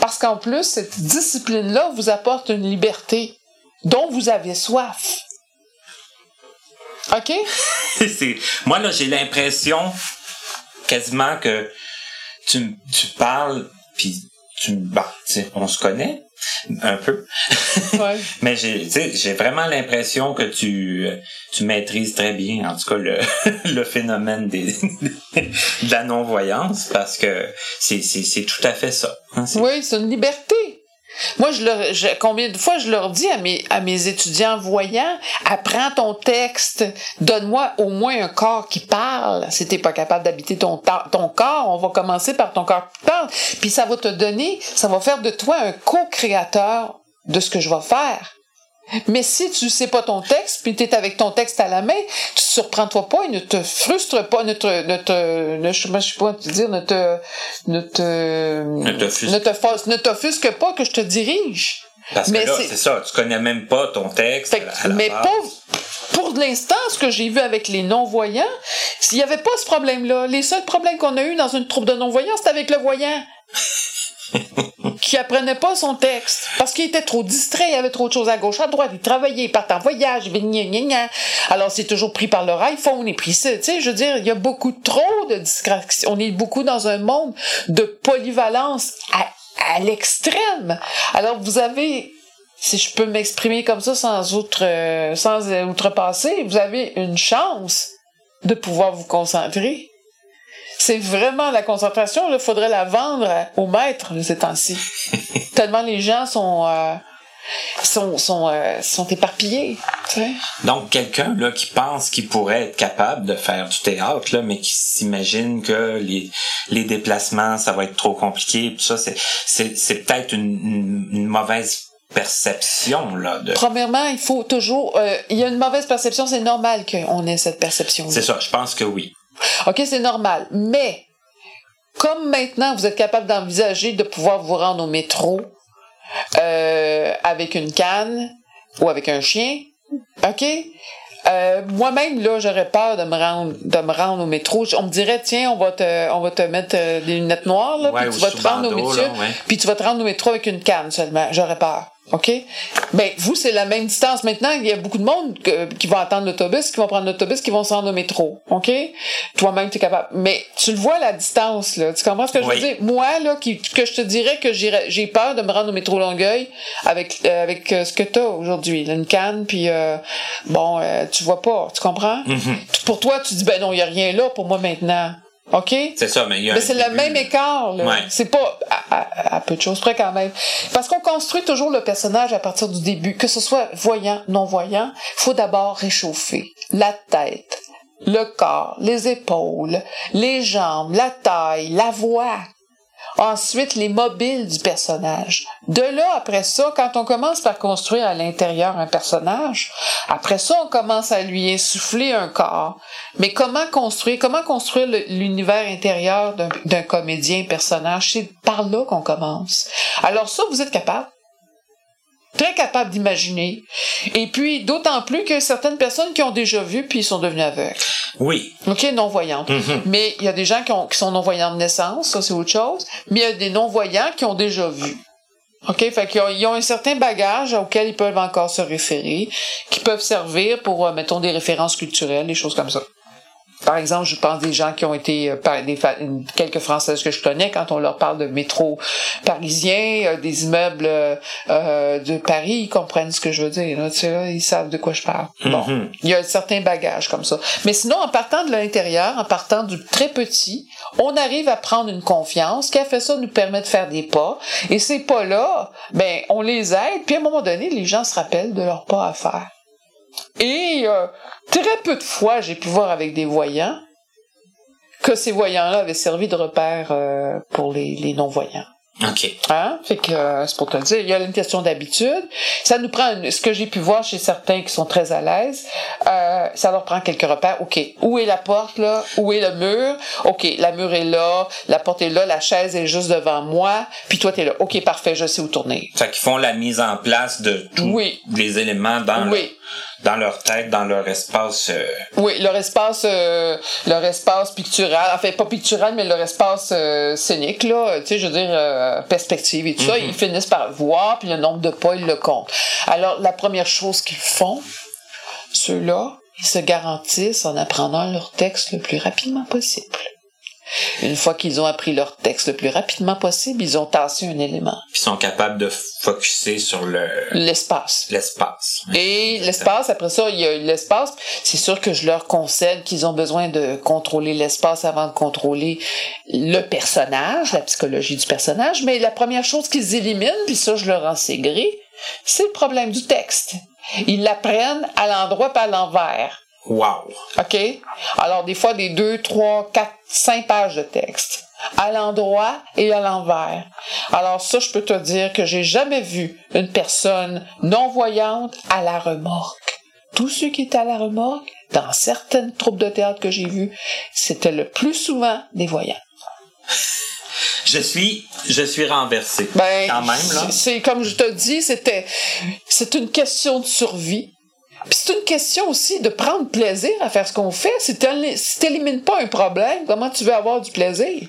parce qu'en plus, cette discipline-là vous apporte une liberté dont vous avez soif. OK? [laughs] Moi, là, j'ai l'impression quasiment que tu, tu parles, puis tu, bah, on se connaît un peu. Ouais. [laughs] Mais j'ai, vraiment l'impression que tu, tu maîtrises très bien, en tout cas, le, [laughs] le phénomène des, [laughs] de la non-voyance, parce que c'est, c'est, c'est tout à fait ça. hein, Oui, c'est une liberté. Moi, je leur, combien de fois je leur dis à mes, à mes étudiants voyants, apprends ton texte, donne-moi au moins un corps qui parle. Si t'es pas capable d'habiter ton, ton corps, on va commencer par ton corps qui parle. Puis ça va te donner, ça va faire de toi un co-créateur de ce que je vais faire. Mais si tu sais pas ton texte, puis tu es avec ton texte à la main, tu te surprends-toi pas et ne te frustre pas, ne te, ne te, ne, je sais pas te dire, ne te, ne te, Ne te ne t'offusque pas que je te dirige. Parce Mais que là, c'est- c'est ça, tu connais même pas ton texte. Fait à la- mais base. pour l'instant, ce que j'ai vu avec les non-voyants, s'il y avait pas ce problème-là, les seuls problèmes qu'on a eu dans une troupe de non-voyants, c'était avec le voyant. [laughs] qui apprenait pas son texte parce qu'il était trop distrait, il y avait trop de choses à gauche, à droite, il travaillait, il partait en voyage. Alors c'est toujours pris par leur iPhone et pris ça, tu sais, je veux dire, il y a beaucoup trop de distractions. On est beaucoup dans un monde de polyvalence à, l'extrême. Alors vous avez si je peux m'exprimer comme ça sans outre euh, sans outrepasser, vous avez une chance de pouvoir vous concentrer. C'est vraiment la concentration, il faudrait la vendre au maître ces temps-ci. [laughs] Tellement les gens sont euh, sont sont, euh, sont éparpillés. tu sais. Donc, quelqu'un là qui pense qu'il pourrait être capable de faire du théâtre, là, mais qui s'imagine que les, les déplacements, ça va être trop compliqué, puis ça, c'est, c'est, c'est peut-être une, une, une mauvaise perception là, de. Premièrement, il faut toujours. euh, il y a une mauvaise perception, c'est normal qu'on ait cette perception. C'est ça, je pense que oui. OK, c'est normal. Mais, comme maintenant, vous êtes capable d'envisager de pouvoir vous rendre au métro euh, avec une canne ou avec un chien, OK? Euh, moi-même là j'aurais peur de me rendre de me rendre au métro on me dirait tiens on va te on va te mettre euh, des lunettes noires là Ouais, puis tu vas te rendre au métro puis tu vas te rendre au métro avec une canne seulement j'aurais peur OK? Ben, vous, c'est la même distance. Maintenant, il y a beaucoup de monde que- qui vont attendre l'autobus, qui vont prendre l'autobus, qui vont se rendre au métro. OK? Toi-même, tu es capable. Mais tu le vois, la distance, là. Tu comprends ce que je veux dire? Moi, là, qui, que je te dirais que j'ai peur de me rendre au métro Longueuil avec, euh, avec euh, ce que tu as aujourd'hui. Une canne, puis euh, bon, euh, tu vois pas. Tu comprends? Mhm. Pour toi, tu dis, ben non, il y a rien là pour moi maintenant. OK? C'est ça, mais il y a. Mais c'est le même écart, là. Ouais. C'est pas à, à- à peu de choses près quand même. Parce qu'on construit toujours le personnage à partir du début. Que ce soit voyant, non-voyant, faut d'abord réchauffer la tête, le corps, les épaules, les jambes, la taille, la voix. Ensuite, les mobiles du personnage. De là, après ça, quand on commence par construire à l'intérieur un personnage, après ça, on commence à lui insuffler un corps. Mais comment construire, comment construire l'univers intérieur d'un- d'un comédien, personnage? C'est par là qu'on commence. Alors ça, vous êtes capable. Très capable d'imaginer. Et puis, d'autant plus que certaines personnes qui ont déjà vu, puis ils sont devenus aveugles. Oui. OK, non-voyantes. Mhm. Mais il y a des gens qui, ont- qui sont non-voyants de naissance, ça c'est autre chose. Mais il y a des non-voyants qui ont déjà vu. OK? Fait qu'ils ont, ont un certain bagage auquel ils peuvent encore se référer, qui peuvent servir pour, euh, mettons, des références culturelles, des choses comme ça. Par exemple, je pense des gens qui ont été euh, par- des quelques Françaises que je connais quand on leur parle de métro parisien, euh, des immeubles euh, de Paris, ils comprennent ce que je veux dire. Là, tu sais, là, ils savent de quoi je parle. Bon, Mhm. il y a un certain bagage comme ça. Mais sinon, en partant de l'intérieur, en partant du très petit, on arrive à prendre une confiance. Ce qui a fait ça nous permet de faire des pas. Et ces pas-là, ben, on les aide. Puis à un moment donné, les gens se rappellent de leurs pas à faire. Et euh, très peu de fois, j'ai pu voir avec des voyants que ces voyants-là avaient servi de repère euh, pour les, les non-voyants. OK. Hein? Fait que euh, c'est pour te le dire, il y a une question d'habitude. Ça nous prend une- ce que j'ai pu voir chez certains qui sont très à l'aise, euh, ça leur prend quelques repères. OK, où est la porte là? Où est le mur? OK, la mur est là, la porte est là, la chaise est juste devant moi, puis toi t'es là. OK, parfait, je sais où tourner. Fait qu'ils font la mise en place de tous Oui. les éléments dans, Oui. leur, dans leur tête, dans leur espace. euh, Oui, leur espace, euh, leur espace pictural, enfin pas pictural, mais leur espace euh, scénique là, tu sais, je veux dire euh, perspective et tout ça, ils finissent par voir, puis le nombre de pas ils le comptent. Alors la première chose qu'ils font, ceux-là, ils se garantissent en apprenant leur texte le plus rapidement possible. Une fois qu'ils ont appris leur texte le plus rapidement possible, ils ont tassé un élément. Puis ils sont capables de focuser sur le L'espace. l'espace. Et l'espace, après ça, il y a l'espace. C'est sûr que je leur concède qu'ils ont besoin de contrôler l'espace avant de contrôler le personnage, la psychologie du personnage. Mais la première chose qu'ils éliminent, puis ça, je leur en sais gré, c'est le problème du texte. Ils l'apprennent à l'endroit pas à l'envers. Wow. OK? Alors, des fois, des deux, trois, quatre, cinq pages de texte. À l'endroit et à l'envers. Alors, ça, je peux te dire que j'ai jamais vu une personne non-voyante à la remorque. Tous ceux qui étaient à la remorque, dans certaines troupes de théâtre que j'ai vues, c'était le plus souvent des voyants. [laughs] Je suis, je suis renversé. Ben, Quand même, là. c'est- comme je te dis, c'était, c'est une question de survie. Puis c'est une question aussi de prendre plaisir à faire ce qu'on fait. Si t'éli- si t'élimines pas un problème, comment tu veux avoir du plaisir?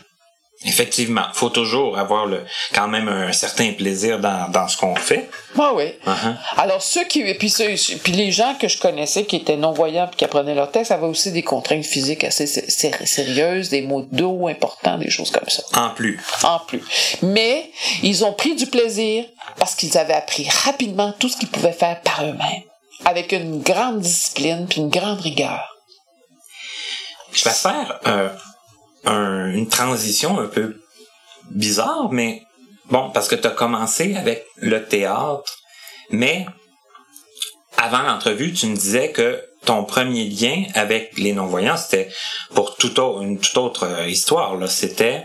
Effectivement, faut toujours avoir le, quand même un certain plaisir dans, dans ce qu'on fait. Ah oui. Uh-huh. Alors ceux qui, puis, ceux, puis les gens que je connaissais qui étaient non-voyants puis qui apprenaient leur texte avaient aussi des contraintes physiques assez sé- sé- sérieuses, des maux de dos importants, des choses comme ça. En plus. en plus. Mais ils ont pris du plaisir parce qu'ils avaient appris rapidement tout ce qu'ils pouvaient faire par eux-mêmes, avec une grande discipline puis une grande rigueur. Je vais faire euh, un- une transition un peu bizarre, mais bon, parce que tu as commencé avec le théâtre, mais avant l'entrevue, tu me disais que ton premier lien avec les non-voyants, c'était pour tout au- une toute autre euh, histoire. Là. C'était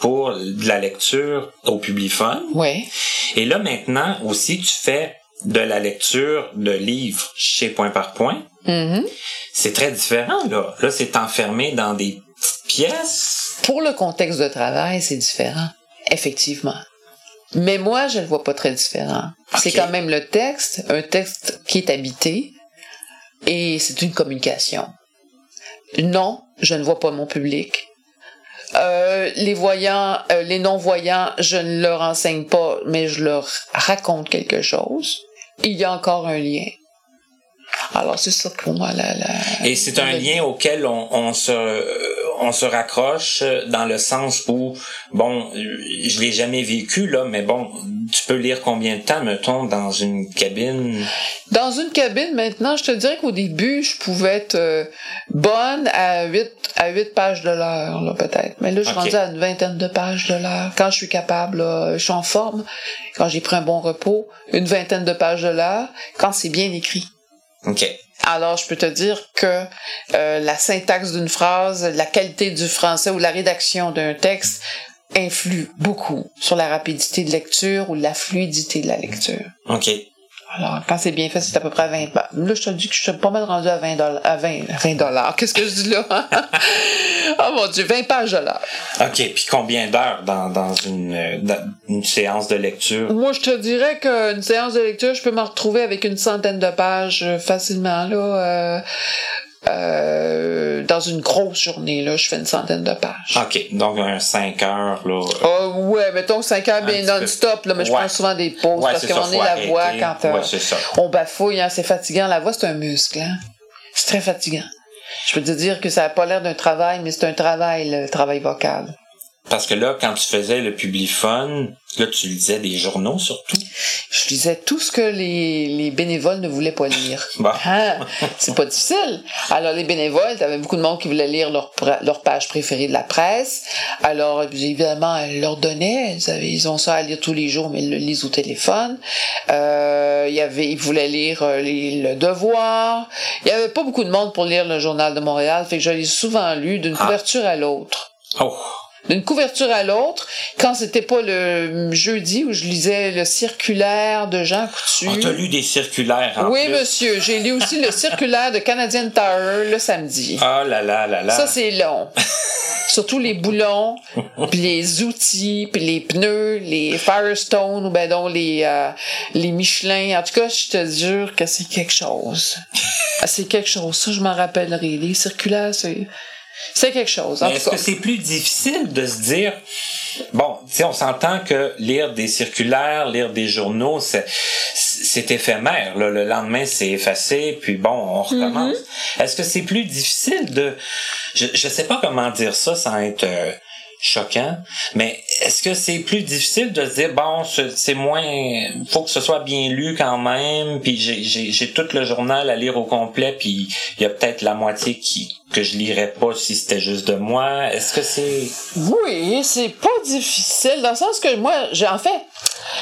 pour de la lecture au publiphone. Oui. Et là, maintenant, aussi, tu fais de la lecture de livres chez Point par Point. Mhm. C'est très différent, là. Là, c'est enfermé dans des petites pièces. Pour le contexte de travail, c'est différent, effectivement. Mais moi, je ne le vois pas très différent. C'est quand même le texte, un texte qui est habité, et c'est une communication. Non, je ne vois pas mon public. Euh, les voyants, euh, les non-voyants, je ne leur enseigne pas, mais je leur raconte quelque chose. Il y a encore un lien. Alors, c'est ça pour moi, la, la- Et c'est un lien auquel on, on se on se raccroche dans le sens où bon je l'ai jamais vécu là mais bon tu peux lire combien de temps mettons dans une cabine? Dans une cabine, maintenant, je te dirais qu'au début, je pouvais être euh, bonne à 8, à 8 pages de l'heure, là, peut-être. Mais là, je suis rendue à une vingtaine de pages de l'heure. Quand je suis capable, là, je suis en forme. Quand j'ai pris un bon repos, une vingtaine de pages de l'heure. Quand c'est bien écrit. Ok Alors, je peux te dire que euh, la syntaxe d'une phrase, la qualité du français ou la rédaction d'un texte influe beaucoup sur la rapidité de lecture ou la fluidité de la lecture. ok Alors, quand c'est bien fait, c'est à peu près à 20 ba- Là, je te dis que je suis pas mal rendu à 20 dollars. À 20, 20 dollars. [laughs] Qu'est-ce que je dis là? [laughs] oh mon Dieu, 20 pages de l'heure. ok puis combien d'heures dans dans une euh, dans une séance de lecture Moi, je te dirais qu'une séance de lecture, je peux me retrouver avec une centaine de pages euh, facilement, là. euh, euh, dans une grosse journée, là, je fais une centaine de pages. ok donc un 5 heures là Oh, ouais, mettons 5 heures bien non-stop, là, mais je prends souvent des pauses Ouais, parce donné, faut la voix, quand euh, Ouais, c'est ça. on bafouille, hein, c'est fatigant. La voix, c'est un muscle, hein. C'est très fatigant. Je peux te dire que ça n'a pas l'air d'un travail, mais c'est un travail, le travail vocal. Parce que là quand tu faisais le publiphone là tu lisais des journaux surtout Je lisais tout ce que les, les bénévoles ne voulaient pas lire. [laughs] Bon. Hein? C'est pas difficile. Alors, les bénévoles, t'avais beaucoup de monde qui voulait lire leur, leur page préférée de la presse. Alors, évidemment, elles leur donnaient. Ils, avaient, ils ont ça à lire tous les jours, mais ils le lisent au téléphone. Euh, il y avait, ils voulaient lire euh, les- le devoir. Il y avait pas beaucoup de monde pour lire le journal de Montréal. Fait que je l'ai souvent lu d'une Ah. couverture à l'autre oh d'une couverture à l'autre, quand c'était pas le jeudi où je lisais le circulaire de Jean Coutu. on t'a lu des circulaires en oui, plus. monsieur, j'ai lu aussi le circulaire de Canadian Tower le samedi. ah là là là là Ça, c'est long. Surtout les boulons, puis les outils, puis les pneus, les Firestone, ou ben donc les, euh, les Michelin. En tout cas, je te jure que c'est quelque chose. Ah, c'est quelque chose. Ça, je m'en rappellerai. Les circulaires, c'est... C'est quelque chose. Est-ce que c'est plus difficile de se dire, bon, tu sais, on s'entend que lire des circulaires, lire des journaux, c'est, c'est éphémère. là. Le lendemain, c'est effacé, puis bon, on recommence. Mm-hmm. Est-ce que c'est plus difficile de, je, je sais pas comment dire ça sans être euh, choquant, mais est-ce que c'est plus difficile de se dire bon c'est moins faut que ce soit bien lu quand même puis j'ai j'ai tout le journal à lire au complet puis il y a peut-être la moitié qui que je lirais pas si c'était juste de moi. Est-ce que c'est Oui, c'est pas difficile dans le sens que moi j'ai en fait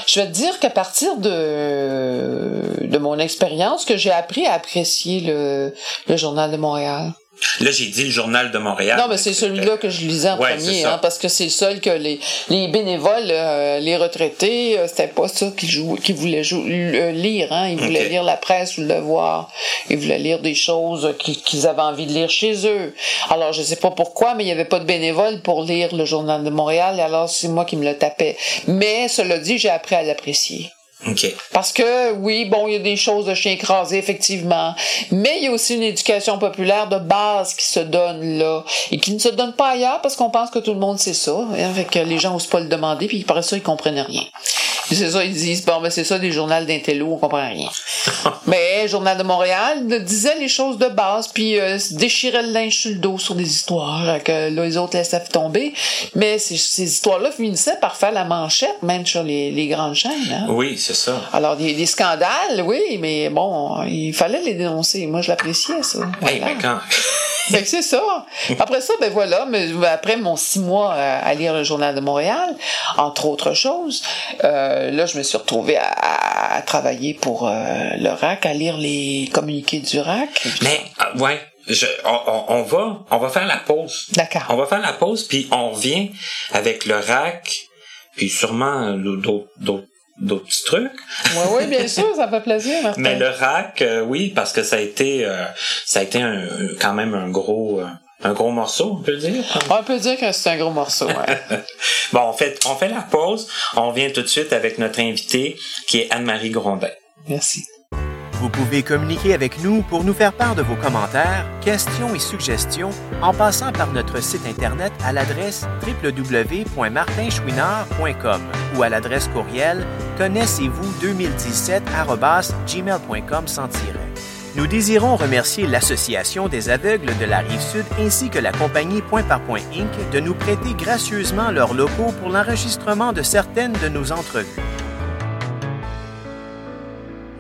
je vais te dire qu'à partir de de mon expérience que j'ai appris à apprécier le le journal de Montréal. Là, j'ai dit le journal de Montréal. Non, mais c'est celui-là que je lisais en Ouais, premier, hein, parce que c'est le seul que les, les bénévoles, euh, les retraités, euh, c'était pas ça qu'ils jouaient, qu'ils voulaient euh, lire. Hein. Ils voulaient lire la presse ou le devoir. Ils voulaient lire des choses qu'ils avaient envie de lire chez eux. Alors, je sais pas pourquoi, mais il y avait pas de bénévoles pour lire le journal de Montréal, alors c'est moi qui me le tapais. Mais, cela dit, j'ai appris à l'apprécier. OK. Parce que, oui, bon, il y a des choses de chien écrasé, effectivement. Mais il y a aussi une éducation populaire de base qui se donne là. Et qui ne se donne pas ailleurs parce qu'on pense que tout le monde sait ça. Hein, fait que les gens osent pas le demander, puis par ça, ils comprennent rien. Puis c'est ça, ils disent, bon, ben c'est ça, des journaux d'intello, on comprend rien. [laughs] Mais Journal de Montréal disait les choses de base, puis euh, déchirait le linge sur le dos sur des histoires euh, que là, les autres laissaient tomber. Mais ces, ces histoires-là finissaient par faire la manchette, même sur les, les grandes chaînes. Hein? Oui, c'est ça. Alors, des, des scandales, oui, mais bon, il fallait les dénoncer. Moi, je l'appréciais, ça. Hey, Voilà. mais quand Fait que c'est ça. Après ça, ben voilà, mais après mon six mois euh, à lire le Journal de Montréal, entre autres choses, euh, là, je me suis retrouvée à, à- à travailler pour euh, le RAC, à lire les communiqués du RAC. Mais euh, ouais, je, on, on- va on va faire la pause. D'accord. On va faire la pause puis on revient avec le rack puis sûrement d'autres d'autres petits trucs. Oui, oui, bien sûr, ça fait plaisir, Martin. Mais le rack, euh, oui, parce que ça a été euh, ça a été un, quand même un gros euh, un gros morceau, on peut dire. On peut dire que c'est un gros morceau, ouais. [laughs] Bon, on fait on fait la pause. On revient tout de suite avec notre invité qui est Anne-Marie Grondin. Merci. Vous pouvez communiquer avec nous pour nous faire part de vos commentaires, questions et suggestions en passant par notre site Internet à l'adresse www.martinchouinard.com ou à l'adresse courriel connaissez-vous 2017 gmail.com. Nous désirons remercier l'Association des aveugles de la Rive-Sud ainsi que la compagnie Point par Point Inc. de nous prêter gracieusement leurs locaux pour l'enregistrement de certaines de nos entrevues.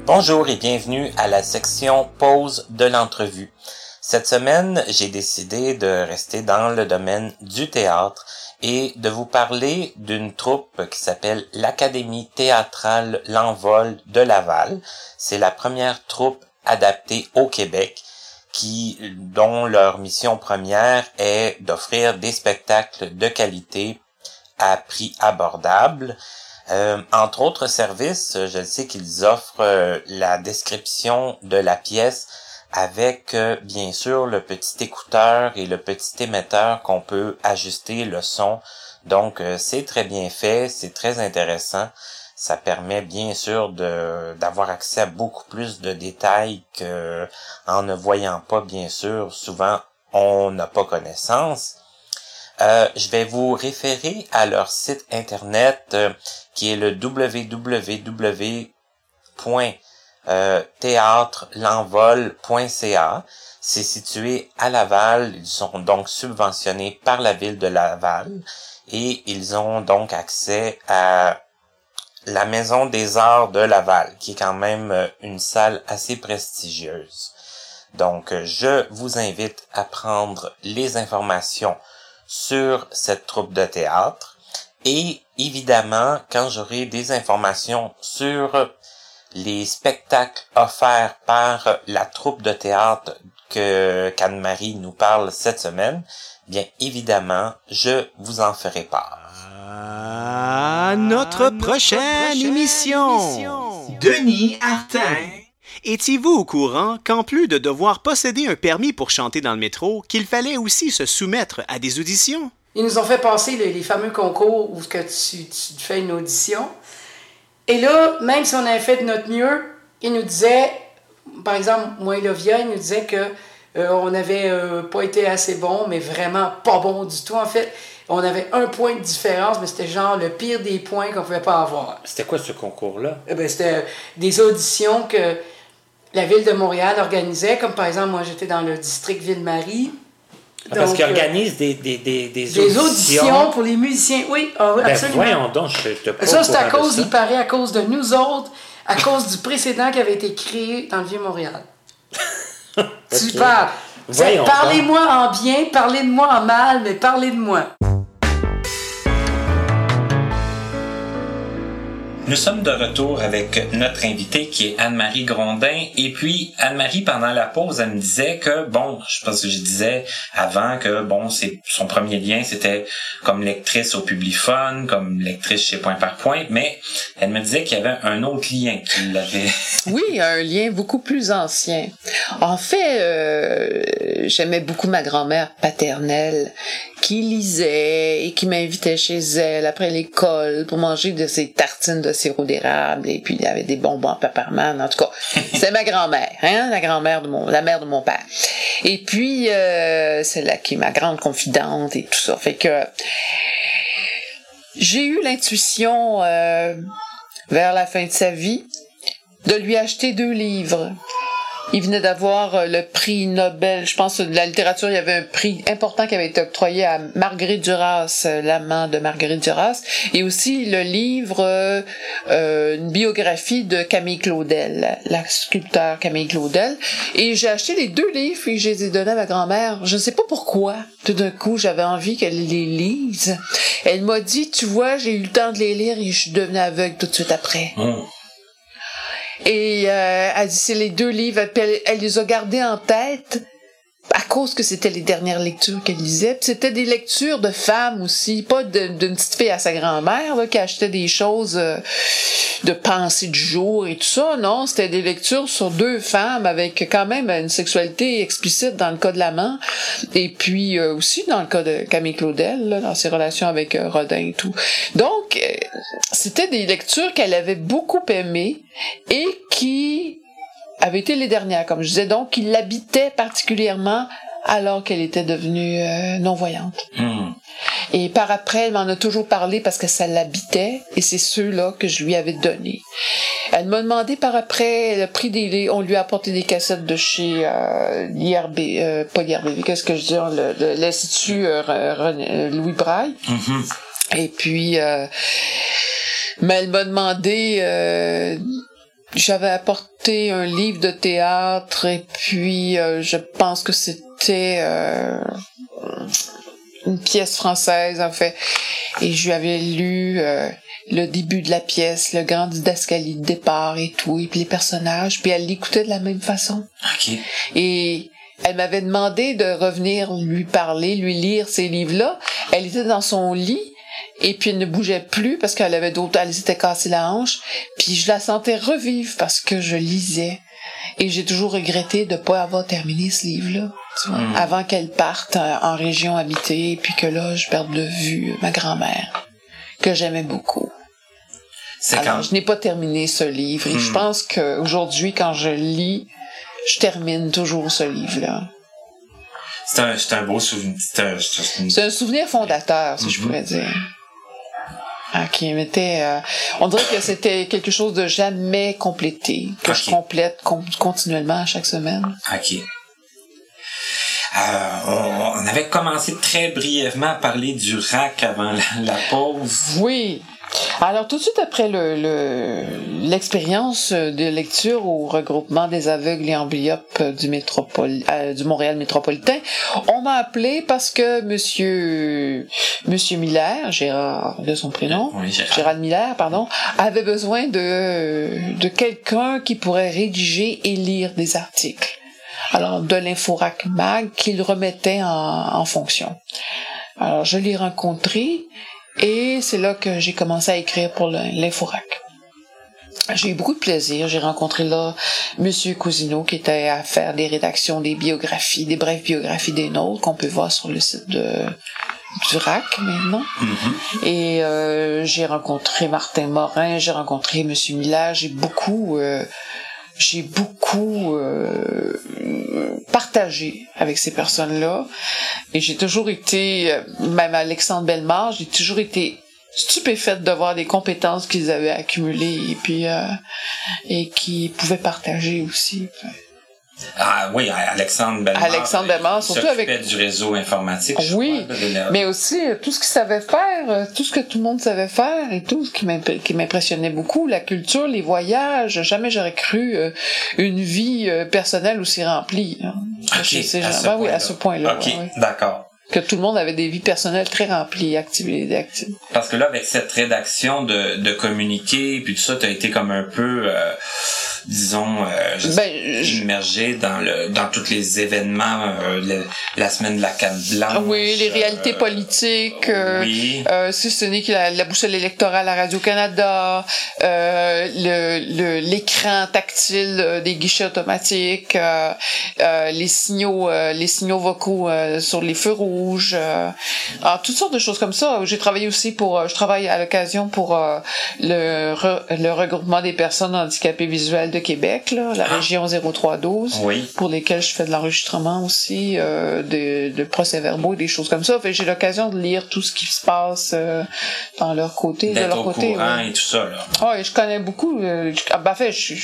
Bonjour et bienvenue à la section pause de l'entrevue. Cette semaine, j'ai décidé de rester dans le domaine du théâtre et de vous parler d'une troupe qui s'appelle l'Académie théâtrale L'Envol de Laval. C'est la première troupe adaptée au Québec qui, dont leur mission première est d'offrir des spectacles de qualité à prix abordable. Euh, entre autres services, je sais qu'ils offrent euh, la description de la pièce avec euh, bien sûr le petit écouteur et le petit émetteur qu'on peut ajuster le son. Donc euh, c'est très bien fait, c'est très intéressant. Ça permet bien sûr d'avoir accès à beaucoup plus de détails que en ne voyant pas bien sûr souvent on n'a pas connaissance. Je vais vous référer à leur site internet qui est le www.théâtrelenvol.ca. C'est situé à Laval. Ils sont donc subventionnés par la ville de Laval et ils ont donc accès à la Maison des Arts de Laval, qui est quand même euh, une salle assez prestigieuse. Donc, euh, je vous invite à prendre les informations sur cette troupe de théâtre. Et évidemment, quand j'aurai des informations sur les spectacles offerts par la troupe de théâtre que qu'Anne-Marie nous parle cette semaine, bien évidemment, je vous en ferai part. À notre prochaine émission. Denis Artin. Étiez-vous au courant qu'en plus de devoir posséder un permis pour chanter dans le métro, qu'il fallait aussi se soumettre à des auditions? Ils nous ont fait passer les, les fameux concours où que tu, tu fais une audition. Et là, même si on avait fait de notre mieux, ils nous disaient, par exemple, moi et Lovia, ils nous disaient que euh, on n'avait euh, pas été assez bon, mais vraiment pas bon du tout. En fait, on avait un point de différence, mais c'était genre le pire des points qu'on pouvait pas avoir. C'était quoi ce concours-là? Eh ben, c'était des auditions que la ville de Montréal organisait, comme par exemple, moi j'étais dans le district Ville-Marie. Parce Donc, qu'ils euh, organisent des, des, des, des Des auditions pour les musiciens, oui, ah oui, Ben, absolument. voyons donc, je te pas Ça, c'est à cause, il paraît, à cause de nous autres, à cause du précédent qui avait été créé dans le Vieux-Montréal. Tu [laughs] Ok. parles. Voyons Parlez-moi en bien, parlez de moi en mal, mais parlez de moi. Nous sommes de retour avec notre invitée qui est Anne-Marie Grondin. Et puis, Anne-Marie, pendant la pause, elle me disait que, bon, je pense que je disais avant que, bon, c'est son premier lien, c'était comme lectrice au Publifun, comme lectrice chez Point par Point, mais elle me disait qu'il y avait un autre lien qui l'avait... [laughs] Oui, un lien beaucoup plus ancien. En fait, euh, j'aimais beaucoup ma grand-mère paternelle qui lisait et qui m'invitait chez elle après l'école pour manger de ses tartines de sirop d'érable et puis il y avait des bonbons à Pepperman. En tout cas, [laughs] c'est ma grand-mère, hein, la grand-mère de mon, la mère de mon père. Et puis, euh, c'est là qui est ma grande confidente et tout ça. Fait que j'ai eu l'intuition euh, vers la fin de sa vie de lui acheter deux livres. Il venait d'avoir euh, le prix Nobel, je pense, de la littérature, il y avait un prix important qui avait été octroyé à Marguerite Duras, euh, l'amant de Marguerite Duras, et aussi le livre, euh, euh, une biographie de Camille Claudel, la sculpteur Camille Claudel, et j'ai acheté les deux livres et je les ai donnés à ma grand-mère. Je ne sais pas pourquoi, tout d'un coup, j'avais envie qu'elle les lise. Elle m'a dit, tu vois, j'ai eu le temps de les lire et je suis devenue aveugle tout de suite après. Hum. Et euh, elle dit c'est les deux livres, elle les a gardés en tête à cause que c'était les dernières lectures qu'elle lisait. C'était des lectures de femmes aussi, pas d'une petite fille à sa grand-mère qui achetait des choses euh, de pensée du jour et tout ça. Non, c'était des lectures sur deux femmes avec quand même une sexualité explicite dans le cas de l'amant. Et puis euh, aussi dans le cas de Camille Claudel, là, dans ses relations avec euh, Rodin et tout. Donc, euh, c'était des lectures qu'elle avait beaucoup aimées et qui avaient été les dernières, comme je disais, donc qui l'habitaient particulièrement alors qu'elle était devenue euh, non-voyante. Hum. Et par après, elle m'en a toujours parlé parce que ça l'habitait et c'est ceux-là que je lui avais donnés. Elle m'a demandé par après le prix des livres. On lui a apporté des cassettes de chez euh, l'IRB, euh, pas l'IRB, qu'est-ce que je dis, l'Institut euh, euh, Louis Braille. Mhm. Et puis, euh, mais elle m'a demandé, euh, j'avais apporté un livre de théâtre et puis euh, je pense que c'était euh, une pièce française en fait. Et je lui avais lu euh, le début de la pièce, le grand didascalie de départ et tout, et puis les personnages, puis elle l'écoutait de la même façon. Et elle m'avait demandé de revenir lui parler, lui lire ces livres-là. Elle était dans son lit et puis elle ne bougeait plus parce qu'elle avait d'autres, elle s'était cassé la hanche. Puis je la sentais revivre parce que je lisais. Et j'ai toujours regretté de pas avoir terminé ce livre-là, tu vois, Mm. avant qu'elle parte euh, en région habitée, et puis que là, je perde de vue ma grand-mère, que j'aimais beaucoup. C'est Alors, quand... je n'ai pas terminé ce livre, et je Mm. pense qu'aujourd'hui, quand je lis, je termine toujours ce livre-là. C'est un, c'est un beau souvenir. C'est un, c'est une- C'est un souvenir fondateur, si je Mhm. pourrais dire. Ah, qui m'était, euh, on dirait que c'était quelque chose de jamais complété, que je Ok. complète con- continuellement à chaque semaine. OK. Euh, on, on avait commencé très brièvement à parler du rack avant la, la pause. Oui. Alors tout de suite après le le- l'expérience de lecture au regroupement des aveugles et amblyopes du métropole euh, du Montréal métropolitain, on m'a appelé parce que monsieur monsieur Miller, Gérard de son prénom, Oui, Gérard. Gérald Miller, pardon, avait besoin de, de quelqu'un qui pourrait rédiger et lire des articles. Alors, de l'Inforac Mag qu'il remettait en, en fonction. Alors, je l'ai rencontré et c'est là que j'ai commencé à écrire pour l'Inforac. J'ai eu beaucoup de plaisir. J'ai rencontré là Monsieur Cousineau qui était à faire des rédactions, des biographies, des brèves biographies des nôtres qu'on peut voir sur le site de, du RAC maintenant. Mhm. Et euh, j'ai rencontré Martin Morin, j'ai rencontré Monsieur Miller, j'ai beaucoup, euh, j'ai beaucoup euh, partagé avec ces personnes-là. Et j'ai toujours été, euh, même Alexandre Bellemare, j'ai toujours été stupéfaite de voir les compétences qu'ils avaient accumulées et puis euh, et qui pouvaient partager aussi. Ah oui, Alexandre Bellemare. Alexandre Bellemare, surtout avec du réseau informatique. oui, mais aussi euh, tout ce qu'il savait faire, euh, tout ce que tout le monde savait faire et tout ce qui m'impressionnait beaucoup, la culture, les voyages. Jamais j'aurais cru euh, une vie personnelle aussi remplie. Hein. Okay, à ce ben oui, à ce point-là. Ok, d'accord que tout le monde avait des vies personnelles très remplies, actives, actives. Parce que là, avec cette rédaction de, de communiquer, puis tout ça, tu as été comme un peu disons, euh, ben, immergé dans le dans tous les événements, euh, la semaine de la canne blanche. Oui, les réalités euh, politiques. Euh, oui. si ce n'est que la, la, boussole électorale à Radio Canada, le l'écran tactile des guichets automatiques, les signaux les signaux vocaux sur les feux rouges, ah, toutes sortes de choses comme ça. J'ai travaillé aussi pour, je travaille à l'occasion pour le le regroupement des personnes handicapées visuelles de Québec, là, la ah. région 0312, pour lesquelles je fais de l'enregistrement aussi, euh, de, de procès-verbaux des choses comme ça. Fait j'ai l'occasion de lire tout ce qui se passe euh, dans leur côté, de leur au côté. Courant et tout ça, là. Ah, je connais beaucoup. Euh, ben, fait, je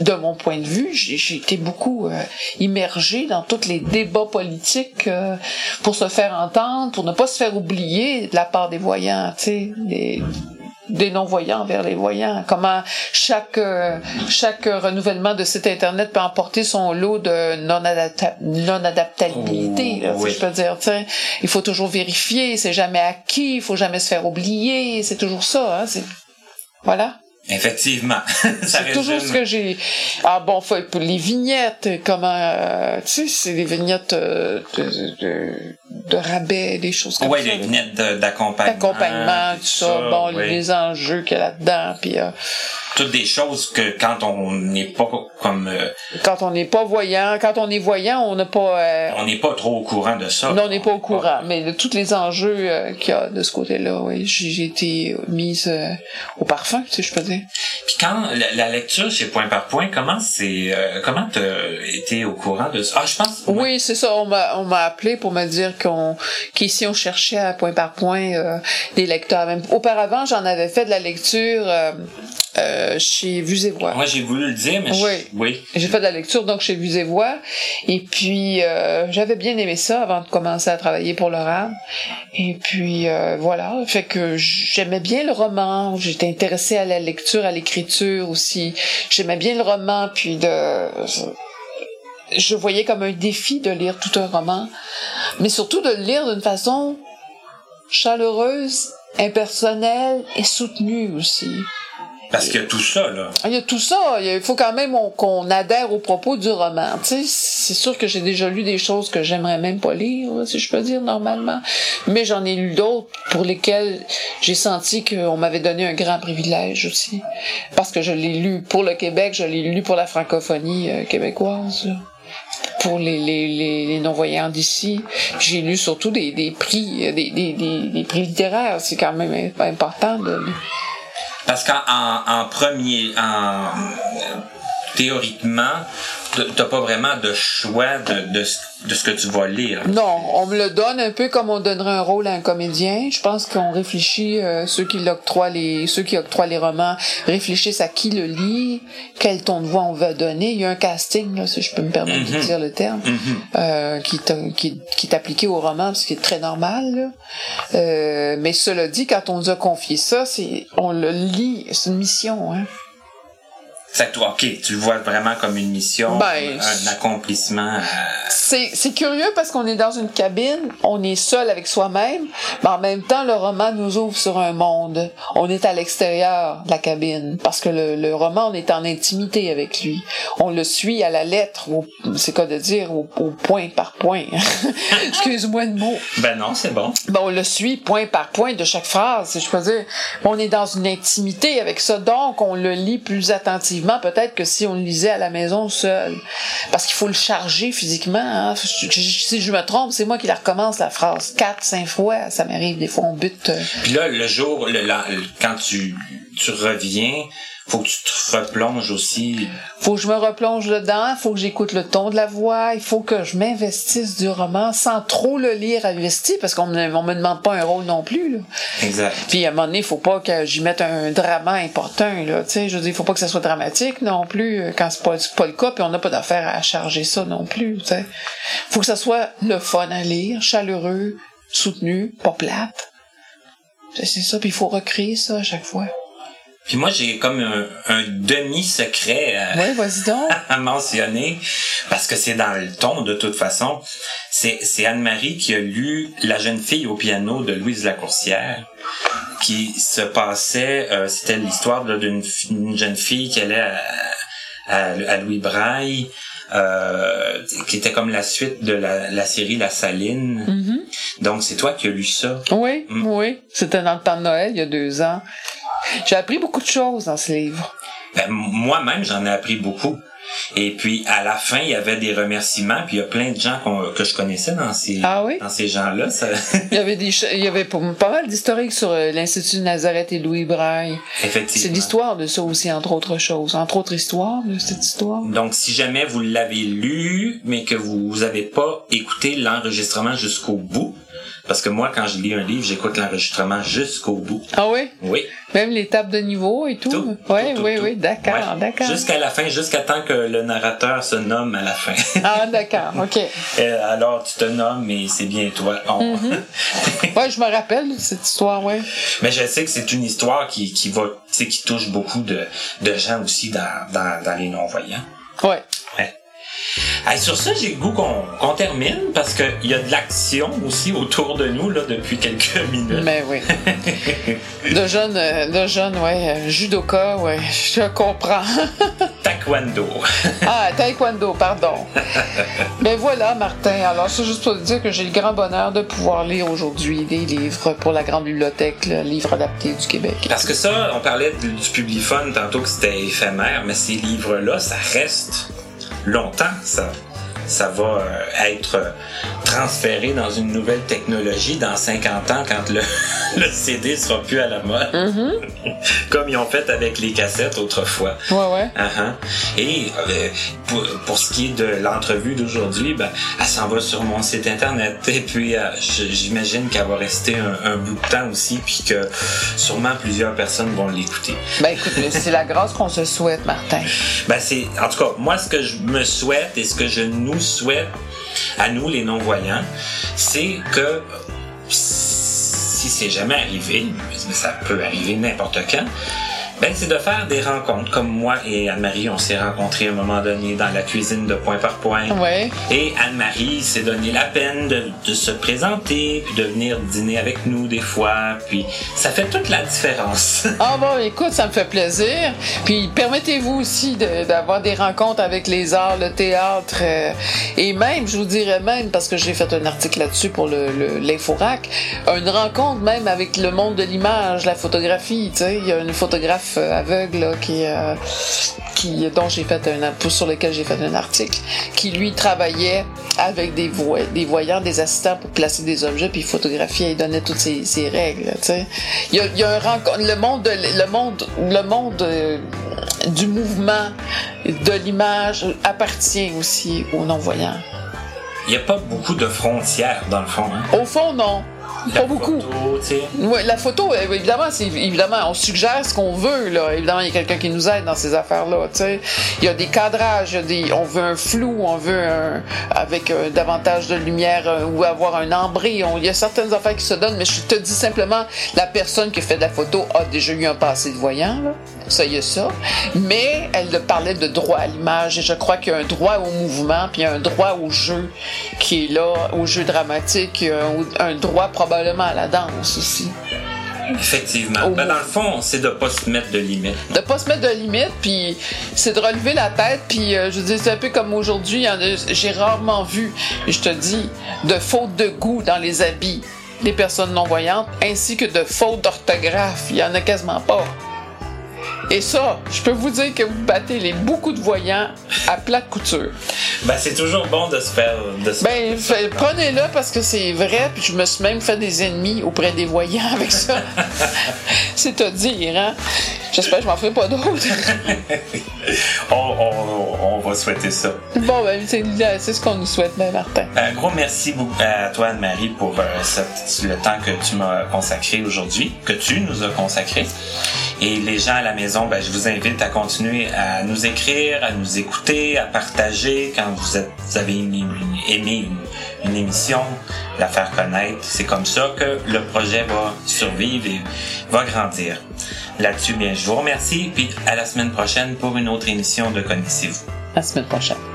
de mon point de vue, j'ai été beaucoup euh, immergée dans tous les débats politiques euh, pour se faire entendre, pour ne pas se faire oublier de la part des voyants, tu sais, des, des non-voyants vers les voyants. Comment chaque euh, chaque renouvellement de site internet peut emporter son lot de non adaptabilité, si je peux dire. Il faut toujours vérifier, c'est jamais acquis, il faut jamais se faire oublier, c'est toujours ça. Hein, voilà. Effectivement. [laughs] c'est toujours ce que j'ai. Ah bon, pour les vignettes, comment, euh, tu sais, c'est des vignettes euh, de, de, de, rabais, des choses comme ouais, ça. Oui, des vignettes d'accompagnement. D'accompagnement, tout ça. bon, les enjeux qu'il y a là-dedans, puis. Euh, toutes des choses que quand on n'est pas comme euh, quand on n'est pas voyant quand on est voyant on n'a pas euh, on n'est pas trop au courant de ça non on n'est pas au courant mais de tous les enjeux euh, qu'il y a de ce côté-là oui j'ai été mise au parfum si je peux dire puis quand la, lecture chez point par point comment c'est comment t'as été au courant de ça? Ah je pense oui c'est ça on m'a on m'a appelé pour me dire qu'on qu'ici on cherchait à point par point des lecteurs même auparavant j'en avais fait de la lecture euh, chez Vues et Voix. Moi, j'ai voulu le dire, mais oui. oui. J'ai fait de la lecture donc chez Vues et Voix. Et puis, euh, j'avais bien aimé ça avant de commencer à travailler pour le RAM. Et puis, euh, voilà. Fait que j'aimais bien le roman. J'étais intéressée à la lecture, à l'écriture aussi. J'aimais bien le roman, puis de je voyais comme un défi de lire tout un roman, mais surtout de le lire d'une façon chaleureuse, impersonnelle et soutenue aussi. Parce qu'il y a tout ça, là. Il y a tout ça. Il faut quand même qu'on adhère aux propos du roman. c'est sûr que j'ai déjà lu des choses que j'aimerais même pas lire, si je peux dire, normalement. Mais j'en ai lu d'autres pour lesquelles j'ai senti qu'on m'avait donné un grand privilège aussi. Parce que je l'ai lu pour le Québec, je l'ai lu pour la francophonie euh, québécoise, pour les, les, les, non-voyants d'ici. J'ai lu surtout des, des prix, des, des, des, prix littéraires. C'est quand même important de, parce qu'en en, premier, en, théoriquement, t'as pas vraiment de choix de, de, de, ce que tu vas lire. Non, on me le donne un peu comme on donnerait un rôle à un comédien. Je pense qu'on réfléchit, euh, ceux qui l'octroient les, ceux qui octroient les romans réfléchissent à qui le lit, quel ton de voix on va donner. Il y a un casting, là, si je peux me permettre de mhm. dire le terme, mhm. euh, qui, qui, qui est appliqué au roman, ce qui est très normal. Euh, mais cela dit, quand on nous a confié ça, c'est, on le lit, c'est une mission, hein. Fait que toi, OK, tu le vois vraiment comme une mission, ben, un accomplissement. Euh, c'est curieux parce qu'on est dans une cabine, on est seul avec soi-même, mais en même temps, le roman nous ouvre sur un monde. On est à l'extérieur de la cabine parce que le, le, roman, on est en intimité avec lui. On le suit à la lettre, c'est quoi de dire, au, point par point. [laughs] Excuse-moi le mot. Ben non, c'est bon. Ben, on le suit point par point de chaque phrase, si je peux dire. On est dans une intimité avec ça, donc on le lit plus attentivement peut-être que si on le lisait à la maison seul. Parce qu'il faut le charger physiquement. Hein. Si je me trompe, c'est moi qui la recommence la phrase quatre, cinq fois. Ça m'arrive, des fois on bute. Euh. Puis là, le jour, le, quand tu, tu reviens, faut que tu te replonges aussi. Faut que je me replonge dedans, faut que j'écoute le ton de la voix, il faut que je m'investisse du roman sans trop le lire investi, parce qu'on me, on me demande pas un rôle non plus, là. Exact. Puis à un moment donné, faut pas que j'y mette un drama important, là. Je veux dire, faut pas que ça soit dramatique non plus, euh, quand c'est pas, pas le cas, puis on n'a pas d'affaire à charger ça non plus, tu sais. Faut que ça soit le fun à lire, chaleureux, soutenu, pas plate. C'est c'est ça, puis il faut recréer ça à chaque fois. Puis moi, j'ai comme un, un demi-secret à, Ouais, vas-y donc. [laughs] à mentionner, parce que c'est dans le ton de toute façon. C'est, Anne-Marie qui a lu La jeune fille au piano de Louise Lacourcière, qui se passait, euh, c'était l'histoire d'une jeune fille qui allait à, à, à Louis Braille, euh, qui était comme la suite de la, la série La Saline. Mhm. Donc c'est toi qui as lu ça. Oui, Mm. oui. C'était dans le temps de Noël, il y a deux ans. J'ai appris beaucoup de choses dans ce livre. Ben, moi-même, j'en ai appris beaucoup. Et puis, à la fin, il y avait des remerciements, puis il y a plein de gens qu'on- que je connaissais dans ces, Ah oui? dans ces gens-là. Ça... [laughs] Il y avait des, il y avait pas, pas mal d'historiques sur euh, l'Institut de Nazareth et Louis Braille. Effectivement. C'est l'histoire de ça aussi, entre autres choses. Entre autres histoires de cette histoire. Donc, si jamais vous l'avez lu, mais que vous n'avez pas écouté l'enregistrement jusqu'au bout, parce que moi, quand je lis un livre, j'écoute l'enregistrement jusqu'au bout. Ah oui? Oui. Même tables de niveau et tout? Tout, oui, tout, oui, tout. oui, d'accord, Ouais. d'accord. Jusqu'à la fin, jusqu'à temps que le narrateur se nomme à la fin. Ah, d'accord, ok. [laughs] Et alors, tu te nommes et c'est bien toi. On-. [laughs] Ouais, je me rappelle cette histoire, ouais. Mais je sais que c'est une histoire qui, qui va, tu sais, qui touche beaucoup de, de gens aussi dans, dans, dans les non-voyants. Ouais. Ouais. Hey, sur ça, j'ai le goût qu'on termine parce qu'il y a de l'action aussi autour de nous là, depuis quelques [laughs] minutes. Mais oui. De jeunes, euh, de jeunes, ouais. euh, Judoka, ouais. [laughs] Je comprends. [laughs] Taekwondo. Ah, taekwondo, pardon. Mais voilà, Martin. Alors, c'est juste pour te dire que j'ai le grand bonheur de pouvoir lire aujourd'hui des livres pour la Grande Bibliothèque, le livre adapté du Québec. Parce que ça, on parlait du, Publifun tantôt que c'était éphémère, mais ces livres-là, ça reste longtemps. Ça, ça va euh, être transféré dans une nouvelle technologie dans 50 ans quand le, [laughs] le CD sera plus à la mode. [laughs] Comme ils ont fait avec les cassettes autrefois. Ouais, ouais. Uh-huh. Et euh, pour, pour ce qui est de l'entrevue d'aujourd'hui, ben, elle s'en va sur mon site internet. Et puis, euh, j'imagine qu'elle va rester un, un bout de temps aussi, puis que sûrement plusieurs personnes vont l'écouter. Ben écoute, c'est la grâce qu'on se souhaite, Martin. Ben, c'est, en tout cas, moi, ce que je me souhaite et ce que je nous souhaite à nous, les non-voyants, c'est que si c'est jamais arrivé, mais ça peut arriver n'importe quand, ben, c'est de faire des rencontres. Comme moi et Anne-Marie, on s'est rencontrés à un moment donné dans la cuisine de Point par Point. Ouais. Et Anne-Marie s'est donné la peine de, de se présenter, puis de venir dîner avec nous des fois. Puis ça fait toute la différence. [laughs] Ah bon, écoute, ça me fait plaisir. Puis permettez-vous aussi de- d'avoir des rencontres avec les arts, le théâtre, euh, et même, je vous dirais même, parce que j'ai fait un article là-dessus pour le, le- l'Inforac, une rencontre même avec le monde de l'image, la photographie. Tu sais, il y a une photographe euh, aveugle là, qui, euh, qui, dont j'ai fait un, sur lequel j'ai fait un article, qui lui travaillait avec des, voy- des voyants, des assistants pour placer des objets, puis il photographiait et donnait toutes ces règles. Il y a, il y a un rencontre, le monde, de, le monde, le monde euh, du mouvement de l'image appartient aussi aux non-voyants. Il n'y a pas beaucoup de frontières, dans le fond. Hein? Au fond, non. La Pas beaucoup. photo. Ouais, la photo, euh, évidemment, c'est évidemment, on suggère ce qu'on veut là. Évidemment, il y a quelqu'un qui nous aide dans ces affaires-là. Il y a des cadrages, il y a des, on veut un flou, on veut un avec euh, davantage de lumière euh, ou avoir un ambré. Il y a certaines affaires qui se donnent, mais je te dis simplement, la personne qui fait de la photo a déjà eu un passé de voyant. Là. Ça, y a ça. Mais elle parlait de droit à l'image et je crois qu'il y a un droit au mouvement, puis il y a un droit au jeu qui est là, au jeu dramatique, il y a un, un droit probablement à la danse aussi. Effectivement. Ben, dans le fond, c'est de pas se mettre de limites. de pas se mettre de limite puis c'est de relever la tête puis euh, je dire c'est un peu comme aujourd'hui j'ai rarement vu je te dis de faute de goût dans les habits des personnes non voyantes ainsi que de faute d'orthographe il y en a quasiment pas Et ça, je peux vous dire que vous battez les beaucoup de voyants à plat de couture. Ben, c'est toujours bon de se faire. De se Ben, prenez-le parce que c'est vrai, puis je me suis même fait des ennemis auprès des voyants avec ça. [laughs] c'est à dire, hein? J'espère que je m'en ferai pas d'autres. [laughs] on, on- on va souhaiter ça. bon, ben, c'est c'est ce qu'on nous souhaite, ben, Martin. Un gros merci beaucoup à toi, Anne-Marie, pour euh, cette- le temps que tu m'as consacré aujourd'hui, que tu nous as consacré. Et les gens à la maison, ben, je vous invite à continuer à nous écrire, à nous écouter, à partager quand vous, avez aimé, une- émission, la faire connaître. C'est comme ça que le projet va survivre et va grandir. Là-dessus, bien, je vous remercie, puis à la semaine prochaine pour une autre émission de Connaissez-vous. La semaine prochaine.